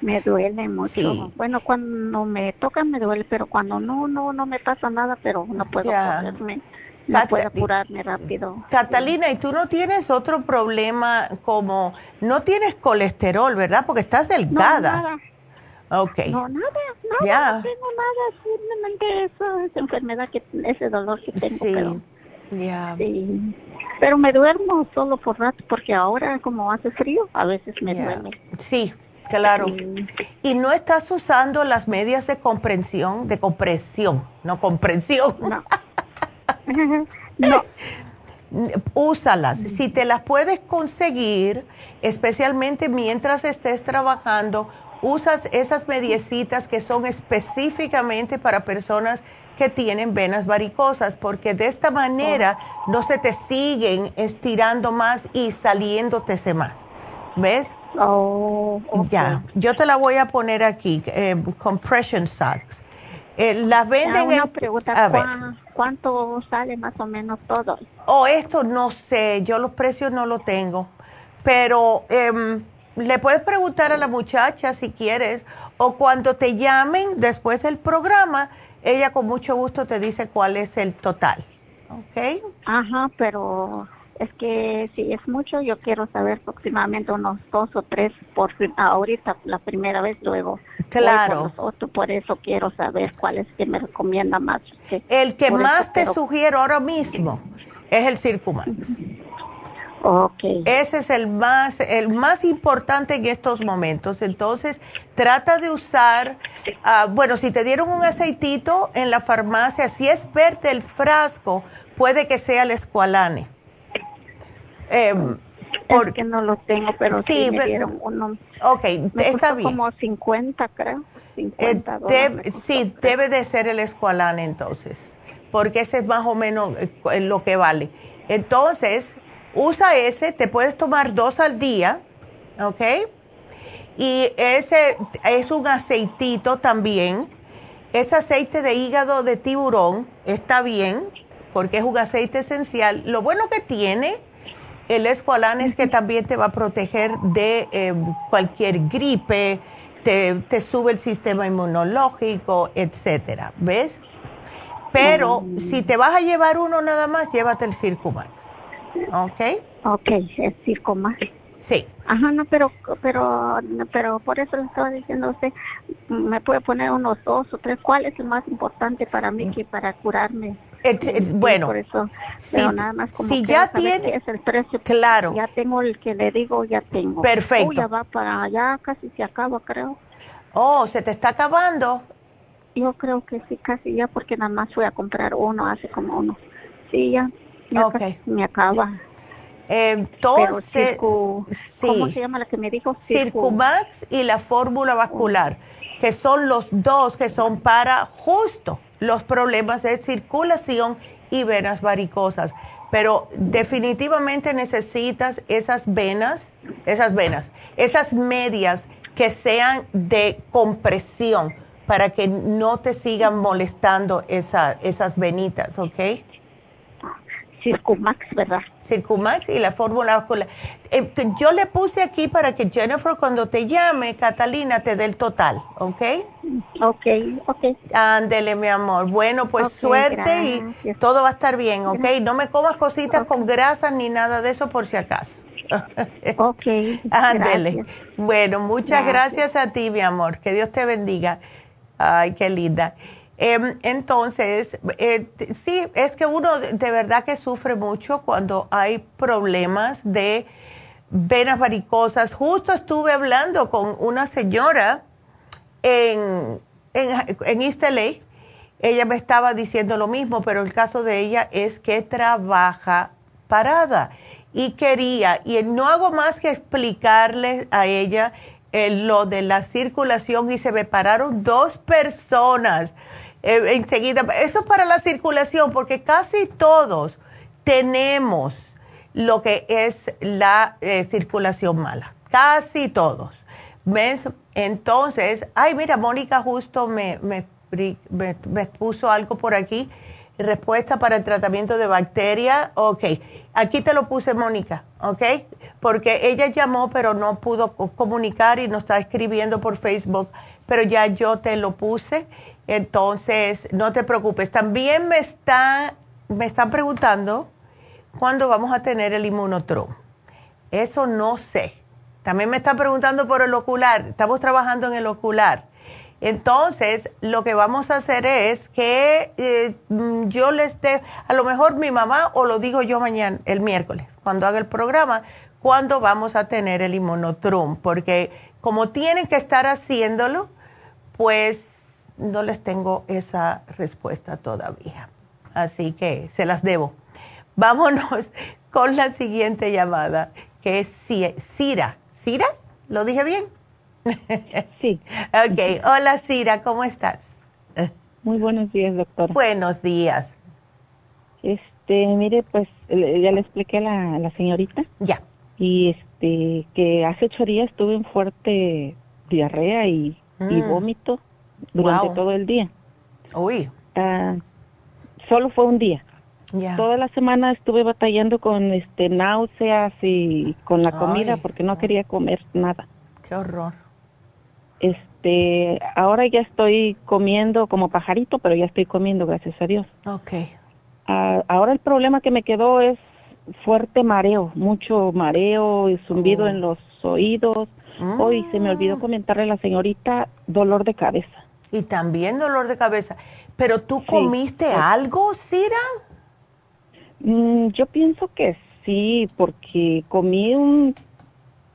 me duele mucho. Bueno, cuando me toca me duele, pero cuando no, no, no me pasa nada, pero no puedo correrme. No puedo curarme rápido. Catalina, ¿y tú no tienes otro problema como, no tienes colesterol, verdad? Porque estás delgada. No, nada. Okay. No, nada, nada, no tengo nada, simplemente eso, esa enfermedad, que ese dolor que tengo, sí. pero... Ya. Sí. Pero me duermo solo por rato porque ahora como hace frío, a veces me duerme. Sí, claro. ¿Y no estás usando las medias de comprensión, de compresión, no comprensión? No. <laughs> <laughs> no. Úsalas. Si te las puedes conseguir, especialmente mientras estés trabajando, usas esas mediecitas que son específicamente para personas que tienen venas varicosas, porque de esta manera no se te siguen estirando más y saliéndote más. ¿Ves? Oh, Ya, yo te la voy a poner aquí, eh, compression socks. Eh, las venden una pregunta, a ver. ¿cuánto sale más o menos todo? Oh, esto no sé, yo los precios no los tengo, pero em, le puedes preguntar a la muchacha si quieres, o cuando te llamen después del programa, ella con mucho gusto te dice cuál es el total. ¿Ok? Ajá, pero es que si es mucho, yo quiero saber aproximadamente unos dos o tres por ahorita, la primera vez, luego Claro. por eso quiero saber cuál es que me recomienda más. el que más te sugiero ahora mismo es el Circumax. Okay. Ese es el más, el más importante en estos momentos. Entonces, trata de usar, ah, bueno, si te dieron un aceitito en la farmacia, si es verde el frasco, puede que sea el escualane. Eh, porque no lo tengo, pero sí, me dieron uno. Ok, está bien. Como 50, creo. 50 eh, sí, debe de ser el escualane entonces, porque ese es más o menos eh, lo que vale. Entonces, usa ese, te puedes tomar dos al día, ¿ok? Y ese es un aceitito también. Ese aceite de hígado de tiburón está bien porque es un aceite esencial. Lo bueno que tiene el escualán es que también te va a proteger de em, cualquier gripe, te, te, sube el sistema inmunológico, etcétera, ¿ves? Pero si te vas a llevar uno nada más, llévate el Circumax. ¿Ok? Ok, es circo más. Sí. Ajá, no, pero, pero, pero por eso le estaba diciendo usted, me puede poner unos dos o tres. ¿Cuál es el más importante para mí que para curarme? bueno, por eso, pero nada más como si ya tiene, es el precio. Claro. Ya tengo el que le digo, ya tengo. Perfecto. ya va para, ya casi se acaba, creo. Oh, ¿se te está acabando? Yo creo que sí, casi ya, porque nada más fui a comprar uno hace como uno. Sí, ya Me acaba. Entonces, ¿cómo se llama la que me dijo? Circumax y la fórmula vascular, que son los dos que son para justo los problemas de circulación y venas varicosas. Pero definitivamente necesitas esas venas, esas venas, esas medias que sean de compresión para que no te sigan molestando esa, esas venitas, ¿ok? Circumax, ¿verdad? Circumax y la fórmula eh, yo le puse aquí para que Jennifer cuando te llame, Catalina, te dé el total, ¿ok? Ok, ok. Ándele, mi amor. Bueno, pues suerte y todo va a estar bien, ¿ok? No me comas cositas con grasas ni nada de eso por si acaso. <laughs> ok. Ándele. Bueno, muchas gracias a ti, mi amor. Que Dios te bendiga. Ay, qué linda. Em, entonces, eh, sí, es que uno de verdad que sufre mucho cuando hay problemas de venas varicosas. Justo estuve hablando con una señora en, en, en East LA. Ella me estaba diciendo lo mismo, pero el caso de ella es que trabaja parada y quería, y no hago más que explicarle a ella eh, lo de la circulación y se me pararon dos personas eh, enseguida. Eso es para la circulación, porque casi todos tenemos lo que es la eh, circulación mala. Casi todos. ¿Ves? Entonces, ay, mira, Mónica justo me, me, me, puso algo por aquí. Respuesta para el tratamiento de bacteria. Ok, aquí te lo puse, Mónica, ok, porque ella llamó, pero no pudo comunicar y nos está escribiendo por Facebook, pero ya yo te lo puse entonces, no te preocupes. También me, está, me están preguntando cuándo vamos a tener el inmunotrom. Eso no sé. También me están preguntando por el ocular. Estamos trabajando en el ocular. Entonces, lo que vamos a hacer es que eh, yo les dé, a lo mejor mi mamá o lo digo yo mañana, el miércoles, cuando haga el programa, cuándo vamos a tener el inmunotrum. Porque como tienen que estar haciéndolo, pues no les tengo esa respuesta todavía. Así que se las debo. <laughs> Vámonos con la siguiente llamada, que es Cira. ¿Cira? ¿Lo dije bien? <laughs> Sí. ok. Hola, Cira, ¿cómo estás? Muy buenos días, doctora. Buenos días. Este, mire, pues ya le expliqué a la, señorita. Ya. Y este, que hace ocho días tuve un fuerte diarrea y, y mm. vómito durante todo el día. Uy. Ah, solo fue un día. Toda la semana estuve batallando con este náuseas y con la comida porque no quería comer nada. Qué horror. Este, ahora ya estoy comiendo como pajarito, pero ya estoy comiendo, gracias a Dios. Okay. Ah, ahora el problema que me quedó es fuerte mareo, mucho mareo y zumbido oh. en los oídos. Hoy se me olvidó mm. comentarle a la señorita, dolor de cabeza. Y también dolor de cabeza. ¿Pero tú comiste algo, Cira? Mm, yo pienso que sí, porque comí un,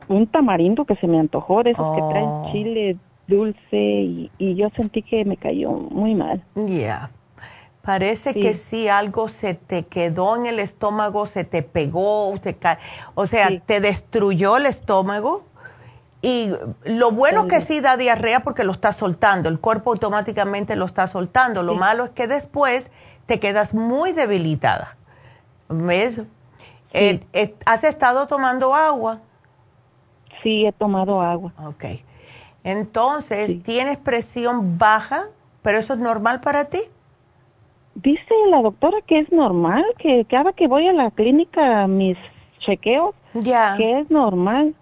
un tamarindo que se me antojó, de esos que traen oh. chile dulce, y, yo sentí que me cayó muy mal. Ya. Parece que sí, algo se te quedó en el estómago, se te pegó, o sea, te destruyó el estómago. Y lo bueno que sí da diarrea porque lo está soltando, el cuerpo automáticamente lo está soltando. Lo malo es que después te quedas muy debilitada. ¿Ves? Eh, eh, ¿Has estado tomando agua? Sí, he tomado agua. Ok. Entonces, ¿tienes presión baja? ¿Pero eso es normal para ti? Dice la doctora que es normal, que cada que voy a la clínica mis chequeos, ya. que es normal.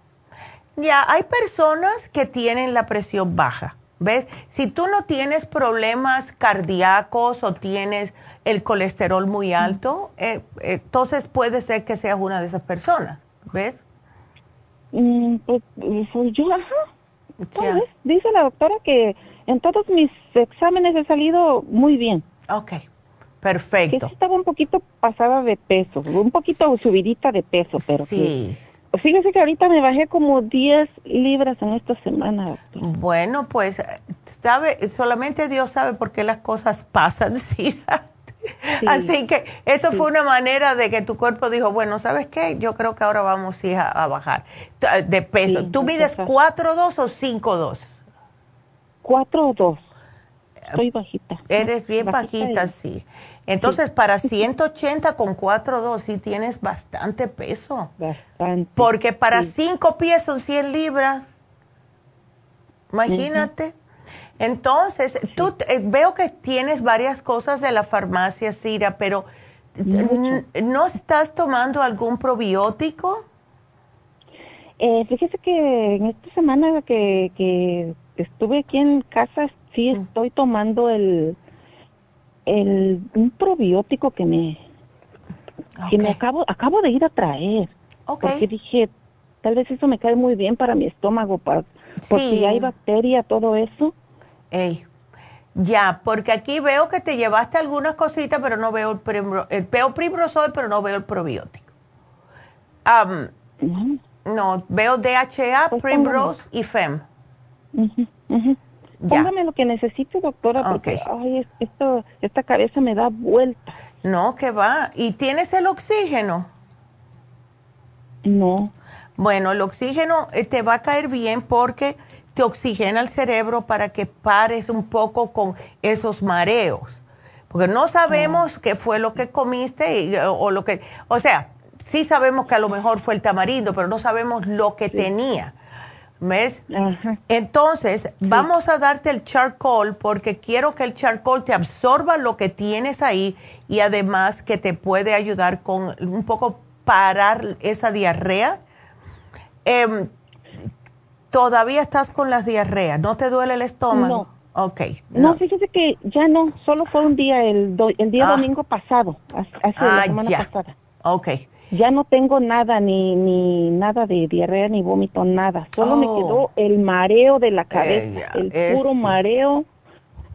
Ya, hay personas que tienen la presión baja. ¿Ves? Si tú no tienes problemas cardíacos o tienes el colesterol muy alto, eh, entonces puede ser que seas una de esas personas. ¿Ves? Mm, pues, pues, yo, ajá. Dice la doctora que en todos mis exámenes he salido muy bien. Ok. Perfecto. Que estaba un poquito pasada de peso, un poquito subidita de peso, pero sí. fíjese que ahorita me bajé como 10 libras en esta semana. Bueno, pues sabe, solamente Dios sabe por qué las cosas pasan, <laughs> ¿sí? Así que esto fue una manera de que tu cuerpo dijo, bueno, ¿sabes qué? Yo creo que ahora vamos a, a bajar de peso. ¿Tú mides 4'2 o 5'2? 4'2. Soy bajita. Eres bien bajita, sí. Entonces, para 180 con 4,2 sí tienes bastante peso. Bastante. Porque para 5 pies son 100 libras. Imagínate. Entonces, tú eh, veo que tienes varias cosas de la farmacia, Cira, pero ¿no estás tomando algún probiótico? Eh, fíjese que en esta semana que, que estuve aquí en casa, sí mm. estoy tomando el el, un probiótico que me, que me acabo, acabo de ir a traer. Porque dije, tal vez eso me cae muy bien para mi estómago, para, porque si hay bacteria, todo eso. Ey. Ya, porque aquí veo que te llevaste algunas cositas, pero no veo el, primro, el veo primrosol, pero no veo el probiótico. No, veo DHA, pues Primrose y FEM. Póngame lo que necesito, doctora, porque ay, esto, esta cabeza me da vuelta. No, que va. ¿Y tienes el oxígeno? No. Bueno, el oxígeno eh, te va a caer bien porque te oxigena el cerebro para que pares un poco con esos mareos. Porque no sabemos ah. qué fue lo que comiste o lo que... O sea, sí sabemos que a lo mejor fue el tamarindo, pero no sabemos lo que tenía. ¿Ves? Entonces, vamos a darte el charcoal porque quiero que el charcoal te absorba lo que tienes ahí y además que te puede ayudar con un poco parar esa diarrea. Em, ¿Todavía estás con las diarreas? ¿No te duele el estómago? No. Ok. No, fíjese que ya no, solo fue un día, el, el día ah. domingo pasado, hace la ah, semana pasada. Ok. Ya no tengo nada, ni, ni nada de diarrea, ni vómito, nada. Solo me quedó oh. el mareo de la cabeza, el puro mareo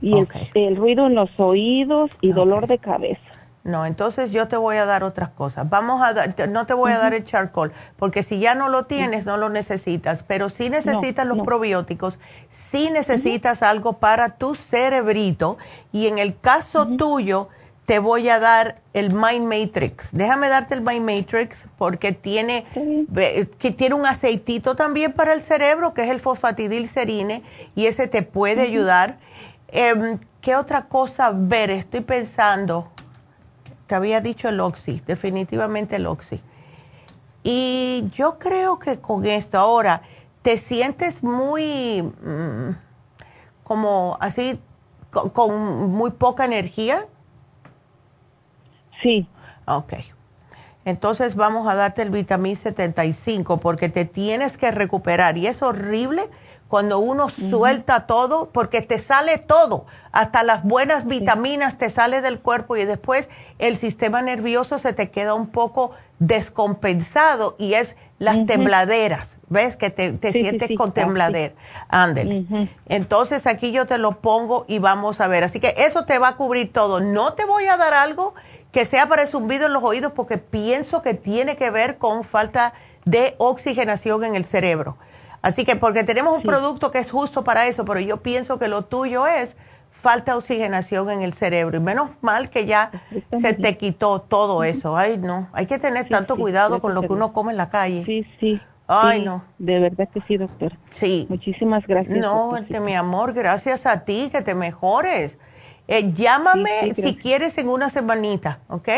y el, ruido en los oídos y dolor de cabeza. No, entonces yo te voy a dar otras cosas. Vamos a dar, no te voy a dar el charcoal, porque si ya no lo tienes, no lo necesitas, pero si necesitas los probióticos, si necesitas algo para tu cerebrito y en el caso tuyo, te voy a dar el Mind Matrix. Déjame darte el Mind Matrix porque tiene, que tiene un aceitito también para el cerebro, que es el fosfatidilcerine, y ese te puede ayudar. Em, ¿Qué otra cosa ver? Estoy pensando, te había dicho el Oxy, definitivamente el Oxy. Y yo creo que con esto ahora te sientes muy, mm, como así, con muy poca energía. Sí. Ok. Entonces vamos a darte el vitamín 75 porque te tienes que recuperar y es horrible cuando uno suelta todo porque te sale todo, hasta las buenas vitaminas te sale del cuerpo y después el sistema nervioso se te queda un poco descompensado y es las tembladeras, ¿Ves? Que te, sientes con temblader. Ándele. Entonces aquí yo te lo pongo y vamos a ver. Así que eso te va a cubrir todo. No te voy a dar algo que sea para el zumbido en los oídos porque pienso que tiene que ver con falta de oxigenación en el cerebro. Así que porque tenemos un producto que es justo para eso, pero yo pienso que lo tuyo es falta de oxigenación en el cerebro. Y menos mal que ya se te quitó todo eso. Ay, no, hay que tener tanto cuidado con lo que uno come en la calle. Sí, sí. Ay, no. De verdad que sí, doctor. Sí. Muchísimas gracias. No, este, mi amor, gracias a ti, que te mejores. Eh, llámame si quieres en una semanita, ¿ok?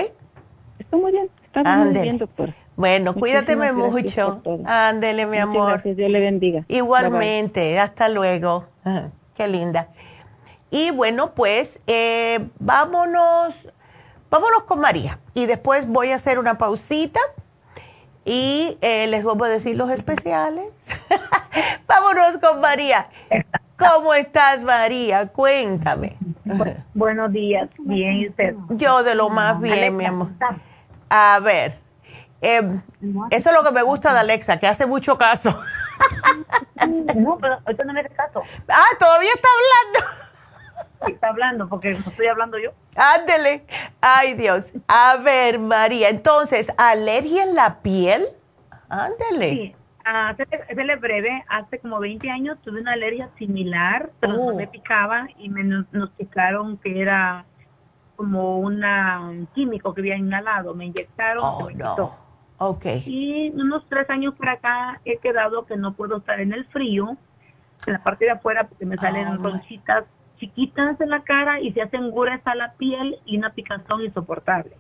Está muy bien, está muy bien, doctor. Bueno, cuídateme mucho. Ándele, mi amor. Gracias, Dios le bendiga. Igualmente, hasta luego. Qué linda. Y bueno, pues eh, vámonos, vámonos con María. Y después voy a hacer una pausita y eh, les voy a decir los especiales. <laughs> vámonos con María. ¿Cómo estás, María? Cuéntame. <laughs> buenos días, bien, ¿y usted? Yo de lo más bien, mi amor. A ver, em, eso es lo que me gusta de Alexa, que hace mucho caso. <laughs> no, pero ahorita no me hace caso. Ah, todavía está hablando está hablando, porque no estoy hablando yo. Ándele. Ay, Dios. A ver, María, entonces, ¿alergia en la piel? Ándele. Sí. Hace, breve, hace como 20 años tuve una alergia similar, pero no me oh. picaba y me diagnosticaron que era como una, un químico que había inhalado. Me inyectaron. Oh, no. Ok. Y unos tres años por acá he quedado que no puedo estar en el frío, en la parte de afuera, porque me salen oh. ronchitas chiquitas en la cara y se hacen gruesa la piel y una picazón insoportable.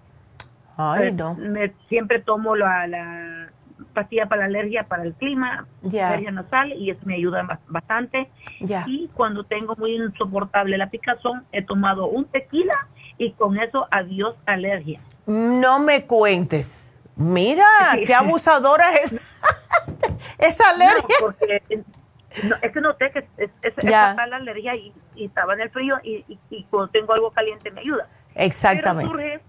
Ay, no. Me, siempre tomo la, la, pastilla para la alergia para el clima, alergia nasal, y eso me ayuda bastante. Y cuando tengo muy insoportable la picazón, he tomado un tequila y con eso adiós alergia. No me cuentes. Mira, <laughs> qué abusadora es <laughs> esa alergia. porque no, es que noté que es, es, la alergia y, estaba en el frío y, y, cuando tengo algo caliente me ayuda. Exactamente.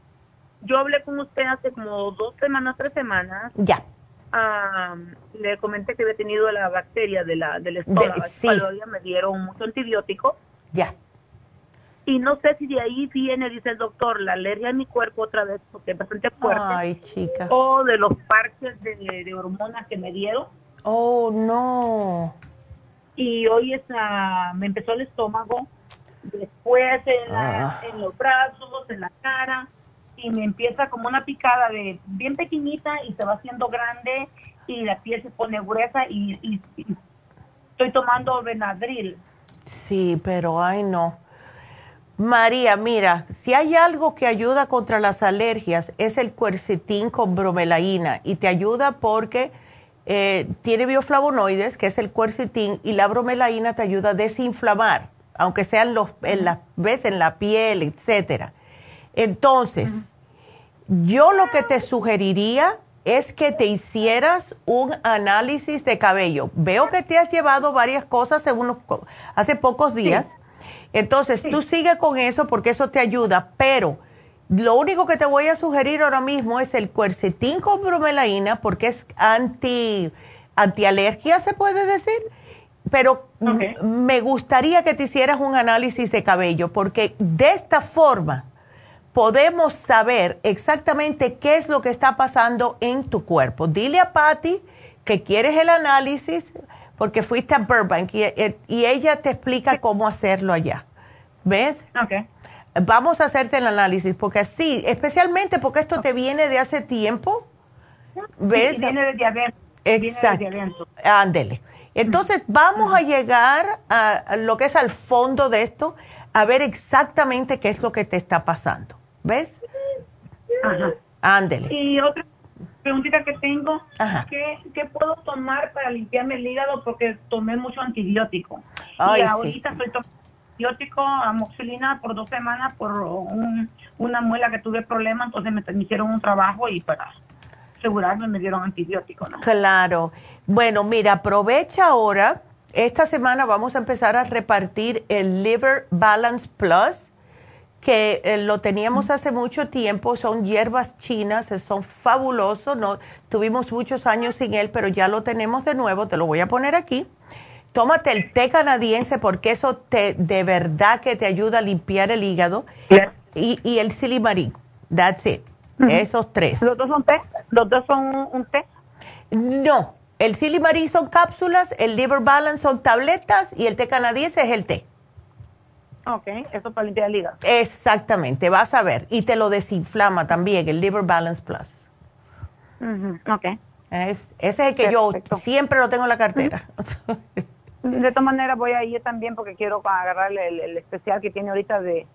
yo hablé con usted hace como dos semanas, tres semanas. Ya. Le comenté que había tenido la bacteria de la, del estómago. sí. Me dieron mucho antibiótico. Ya. Y no sé si de ahí viene, dice el doctor, la alergia en mi cuerpo otra vez, porque es bastante fuerte. Ay, chica. O de los parches de, de hormonas que me dieron. Oh, no y hoy esa, me empezó el estómago, después ah. en, los brazos, en la cara, y me empieza como una picada de bien pequeñita y se va haciendo grande y la piel se pone gruesa y, estoy tomando Benadryl. Sí, pero ay no. María, mira, si hay algo que ayuda contra las alergias es el cuercetín con bromelaína y te ayuda porque eh, tiene bioflavonoides, que es el cuercetín, y la bromelaína te ayuda a desinflamar, aunque sean los, en la, ¿ves? en la piel, etcétera. Entonces, yo lo que te sugeriría es que te hicieras un análisis de cabello. Veo que te has llevado varias cosas hace pocos días. Entonces, tú sigue con eso porque eso te ayuda, pero lo único que te voy a sugerir ahora mismo es el cuercetín con bromelaína porque es anti antialergia, se puede decir. Pero me gustaría que te hicieras un análisis de cabello porque de esta forma podemos saber exactamente qué es lo que está pasando en tu cuerpo. Dile a Patty que quieres el análisis porque fuiste a Burbank y, y ella te explica cómo hacerlo allá. ¿Ves? Okay vamos a hacerte el análisis, porque sí, especialmente porque esto te viene de hace tiempo. ¿Ves? viene de diabetes. Exacto. Ándele. Entonces, vamos a llegar a lo que es al fondo de esto, a ver exactamente qué es lo que te está pasando. ¿Ves? Ajá. Ándele. Y otra preguntita que tengo, ¿qué, ¿qué, puedo tomar para limpiarme el hígado? Porque tomé mucho antibiótico. y ahorita estoy tomando antibiótico, amoxilina por dos semanas por una muela que tuve problema, entonces me, hicieron un trabajo y para asegurarme me dieron antibiótico. ¿no? Claro. Bueno, mira, aprovecha ahora. Esta semana vamos a empezar a repartir el Liver Balance Plus, que eh, lo teníamos hace mucho tiempo, son hierbas chinas, son fabulosos, no, tuvimos muchos años sin él, pero ya lo tenemos de nuevo, te lo voy a poner aquí. Tómate el té canadiense porque eso te, de verdad que te ayuda a limpiar el hígado. Y, y, el silimarín, that's it, esos tres. ¿Los dos son té? ¿Los dos son un té? No, el silimarín son cápsulas, el liver balance son tabletas y el té canadiense es el té. Ok, eso para limpiar el hígado. Exactamente, vas a ver. Y te lo desinflama también, el Liver Balance Plus. ok. ese es el que yo siempre lo tengo en la cartera. De todas maneras voy a ir también porque quiero agarrarle el, especial que tiene ahorita de...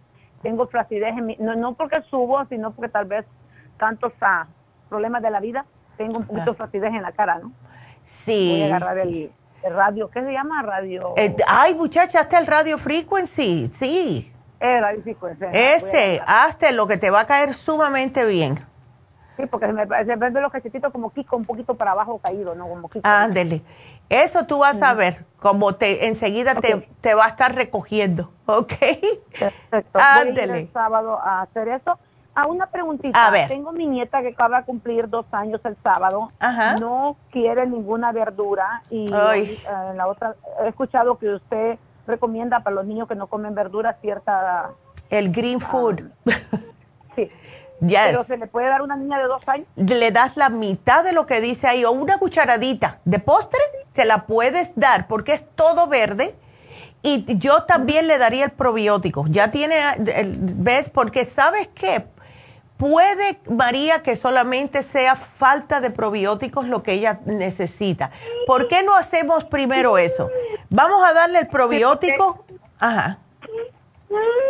Tengo flacidez en mi... No, no porque subo, sino porque tal vez tantos ah, problemas de la vida, tengo un poquito de ah. flacidez en la cara, ¿no? Sí. Voy a agarrar el, radio, ¿qué se llama? Radio. Eh, ay, muchacha, hasta el radio frequency, sí. El radio frequency. Ese, hasta lo que te va a caer sumamente bien. Sí, porque se me, se me ven los cachetitos como Kiko, un poquito para abajo caído, ¿no? Como Kiko. Ándele. Eso tú vas a ver, como te enseguida te, te, va a estar recogiendo, ¿ok? Perfecto. Ándele. Voy a ir el sábado a hacer eso a una preguntita. A ver. Tengo mi nieta que acaba de cumplir dos años el sábado. Ajá. No quiere ninguna verdura y eh, en la otra he escuchado que usted recomienda para los niños que no comen verdura cierta. El green food. <laughs> sí. <laughs> Yes. Pero se le puede dar a una niña de dos años. Le das la mitad de lo que dice ahí o una cucharadita de postre, se la puedes dar porque es todo verde. Y yo también le daría el probiótico. Ya tiene, ¿ves? Porque sabes qué, Puede, María, que solamente sea falta de probióticos lo que ella necesita. ¿Por qué no hacemos primero eso? Vamos a darle el probiótico. Ajá.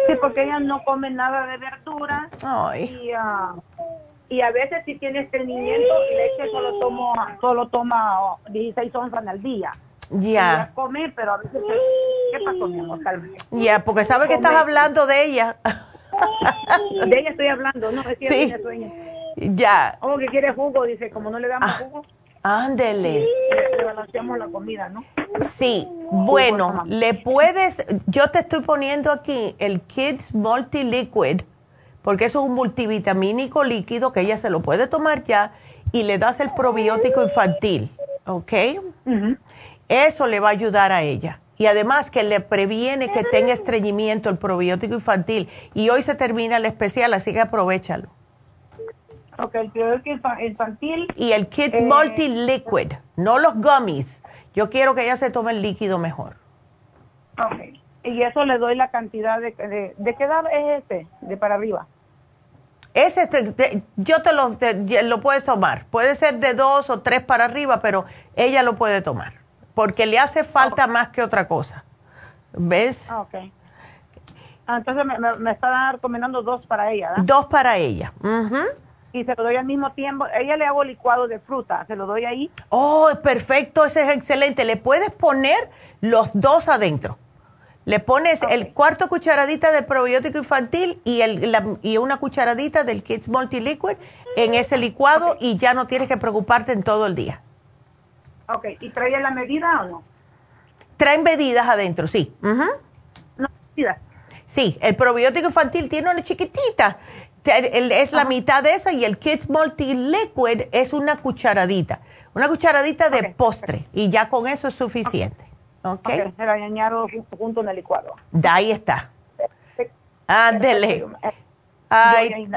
Sí, porque ella no come nada de verdura. Y, ah, y a veces si tiene estreñimiento, leche solo, tomo, solo toma 16 onzas al día. Ya. come, pero a veces... ¿Qué pasó, mi amor? Ya, porque sabe que estás hablando de ella. De ella estoy hablando, no, es que sí. sueña. Ya. O que quiere jugo, dice, como no le damos ah, jugo. Ándele. Le balanceamos la comida, ¿no? Sí, bueno, le puedes, yo te estoy poniendo aquí el Kids Multi Liquid, porque eso es un multivitamínico líquido que ella se lo puede tomar ya y le das el probiótico infantil, ¿ok? Eso le va a ayudar a ella y además que le previene que tenga estreñimiento el probiótico infantil. Y hoy se termina el especial, así que aprovechalo. Ok, el probiótico infantil. Y el Kids eh, Multi Liquid, no los gummies. Yo quiero que ella se tome el líquido mejor. Ok. Y eso le doy la cantidad de... ¿De, de qué edad es este? De para arriba. Ese, yo te lo, lo puedes tomar. Puede ser de dos o tres para arriba, pero ella lo puede tomar porque le hace falta más que otra cosa. ¿Ves? Ok. Ah, entonces me, está recomendando dos para ella, ¿verdad? Dos para ella. Y se lo doy al mismo tiempo. Ella le hago licuado de fruta. ¿Se lo doy ahí? Oh, perfecto. Ese es excelente. Le puedes poner los dos adentro. Le pones el cuarto cucharadita del probiótico infantil y, el, y una cucharadita del Kids Multi Liquid en ese licuado y ya no tienes que preocuparte en todo el día. Ok, ¿y trae la medida o no? Traen medidas adentro, sí. No, medidas. Sí, el probiótico infantil tiene una chiquitita. Es la mitad de esa y el Kids Multi Liquid es una cucharadita. Una cucharadita de postre y ya con eso es suficiente. ¿Ok? okay se la añado junto en el licuado. Ahí está. Ándele. Ay.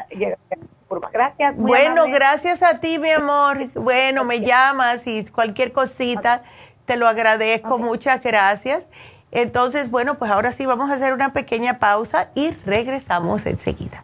Gracias. bueno, gracias a ti, mi amor. Bueno, me llamas y cualquier cosita, te lo agradezco. Muchas gracias. Entonces, bueno, pues ahora sí vamos a hacer una pequeña pausa y regresamos enseguida.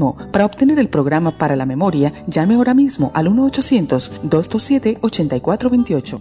Para obtener el programa para la memoria, llame ahora mismo al 1-800-227-8428.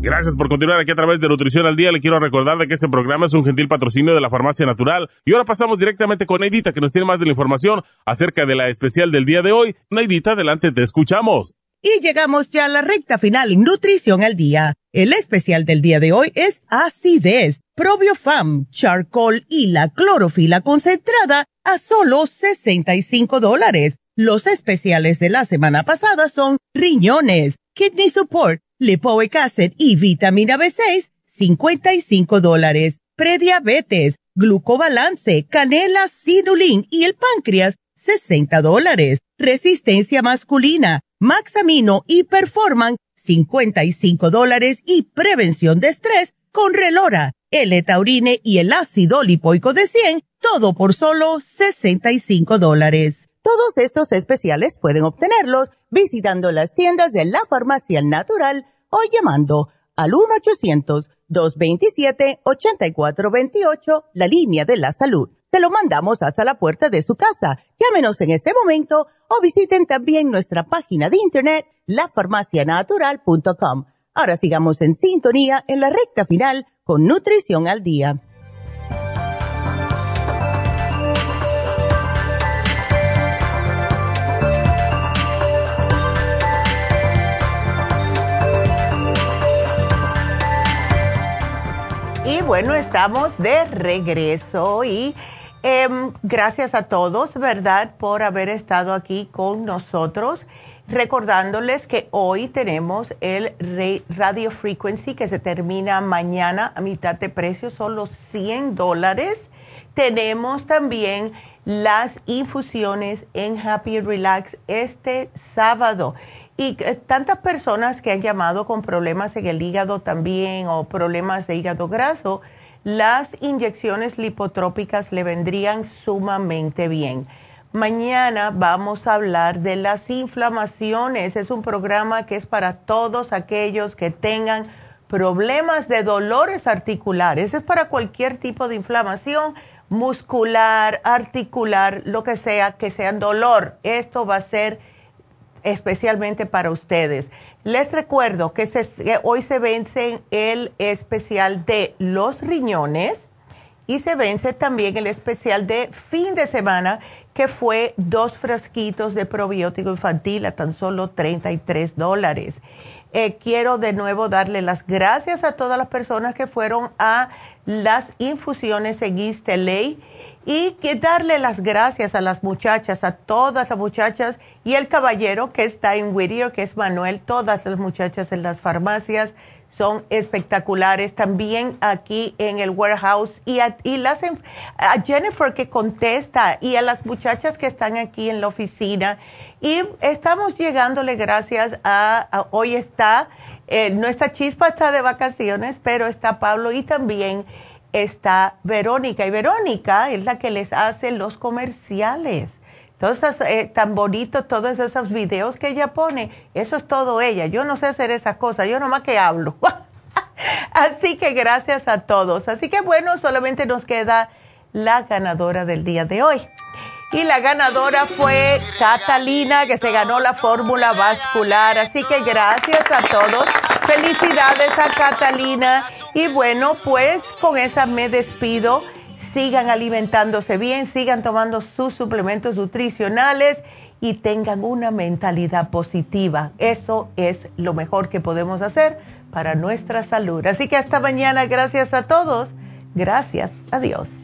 Gracias por continuar aquí a través de Nutrición al Día. Le quiero recordar de que este programa es un gentil patrocinio de la Farmacia Natural. Y ahora pasamos directamente con Neidita, que nos tiene más de la información acerca de la especial del día de hoy. Neidita, adelante, te escuchamos. Y llegamos ya a la recta final en Nutrición al Día. El especial del día de hoy es acidez, probiofam, charcoal y la clorofila concentrada a solo 65 dólares. Los especiales de la semana pasada son riñones, kidney support, lipoic acid y vitamina B6, 55 dólares. Prediabetes, glucobalance, canela, sinulin y el páncreas, 60 dólares. Resistencia masculina, maxamino y performan, 55 dólares. Y prevención de estrés, con relora, L-taurine y el ácido lipoico de 100, todo por solo 65 dólares. Todos estos especiales pueden obtenerlos visitando las tiendas de la farmacia natural o llamando al 1-800-227-8428, la línea de la salud. Se lo mandamos hasta la puerta de su casa. Llámenos en este momento o visiten también nuestra página de internet, lafarmacianatural.com. Ahora sigamos en sintonía en la recta final con Nutrición al Día. Y bueno, estamos de regreso y em, gracias a todos, ¿verdad?, por haber estado aquí con nosotros. Recordándoles que hoy tenemos el Radio Frequency que se termina mañana a mitad de precio, solo 100 dólares. Tenemos también las infusiones en Happy Relax este sábado. Y eh, tantas personas que han llamado con problemas en el hígado también o problemas de hígado graso, las inyecciones lipotrópicas le vendrían sumamente bien. Mañana vamos a hablar de las inflamaciones. Es un programa que es para todos aquellos que tengan problemas de dolores articulares. Es para cualquier tipo de inflamación muscular, articular, lo que sea, que sea dolor. Esto va a ser especialmente para ustedes. Les recuerdo que, hoy se vence el especial de los riñones y se vence también el especial de fin de semana que fue dos frasquitos de probiótico infantil a tan solo 33 dólares. Eh, quiero de nuevo darle las gracias a todas las personas que fueron a las infusiones en East y que darle las gracias a las muchachas, a todas las muchachas y el caballero que está en Whittier, que es Manuel, todas las muchachas en las farmacias son espectaculares. También aquí en el warehouse y a, las, a Jennifer que contesta y a las muchachas que están aquí en la oficina. Y estamos llegándole gracias a, hoy está, eh, nuestra chispa está de vacaciones, pero está Pablo y también está Verónica. Y Verónica es la que les hace los comerciales. Todos eh, tan bonitos, todos esos videos que ella pone, eso es todo ella. Yo no sé hacer esas cosas, yo nomás que hablo. <laughs> Así que gracias a todos. Así que bueno, solamente nos queda la ganadora del día de hoy. Y la ganadora fue Catalina, que se ganó la fórmula vascular. Así que gracias a todos. Felicidades a Catalina. Y bueno, pues con esa me despido. Sigan alimentándose bien, sigan tomando sus suplementos nutricionales y tengan una mentalidad positiva. Eso es lo mejor que podemos hacer para nuestra salud. Así que hasta mañana. Gracias a todos. Gracias. Adiós.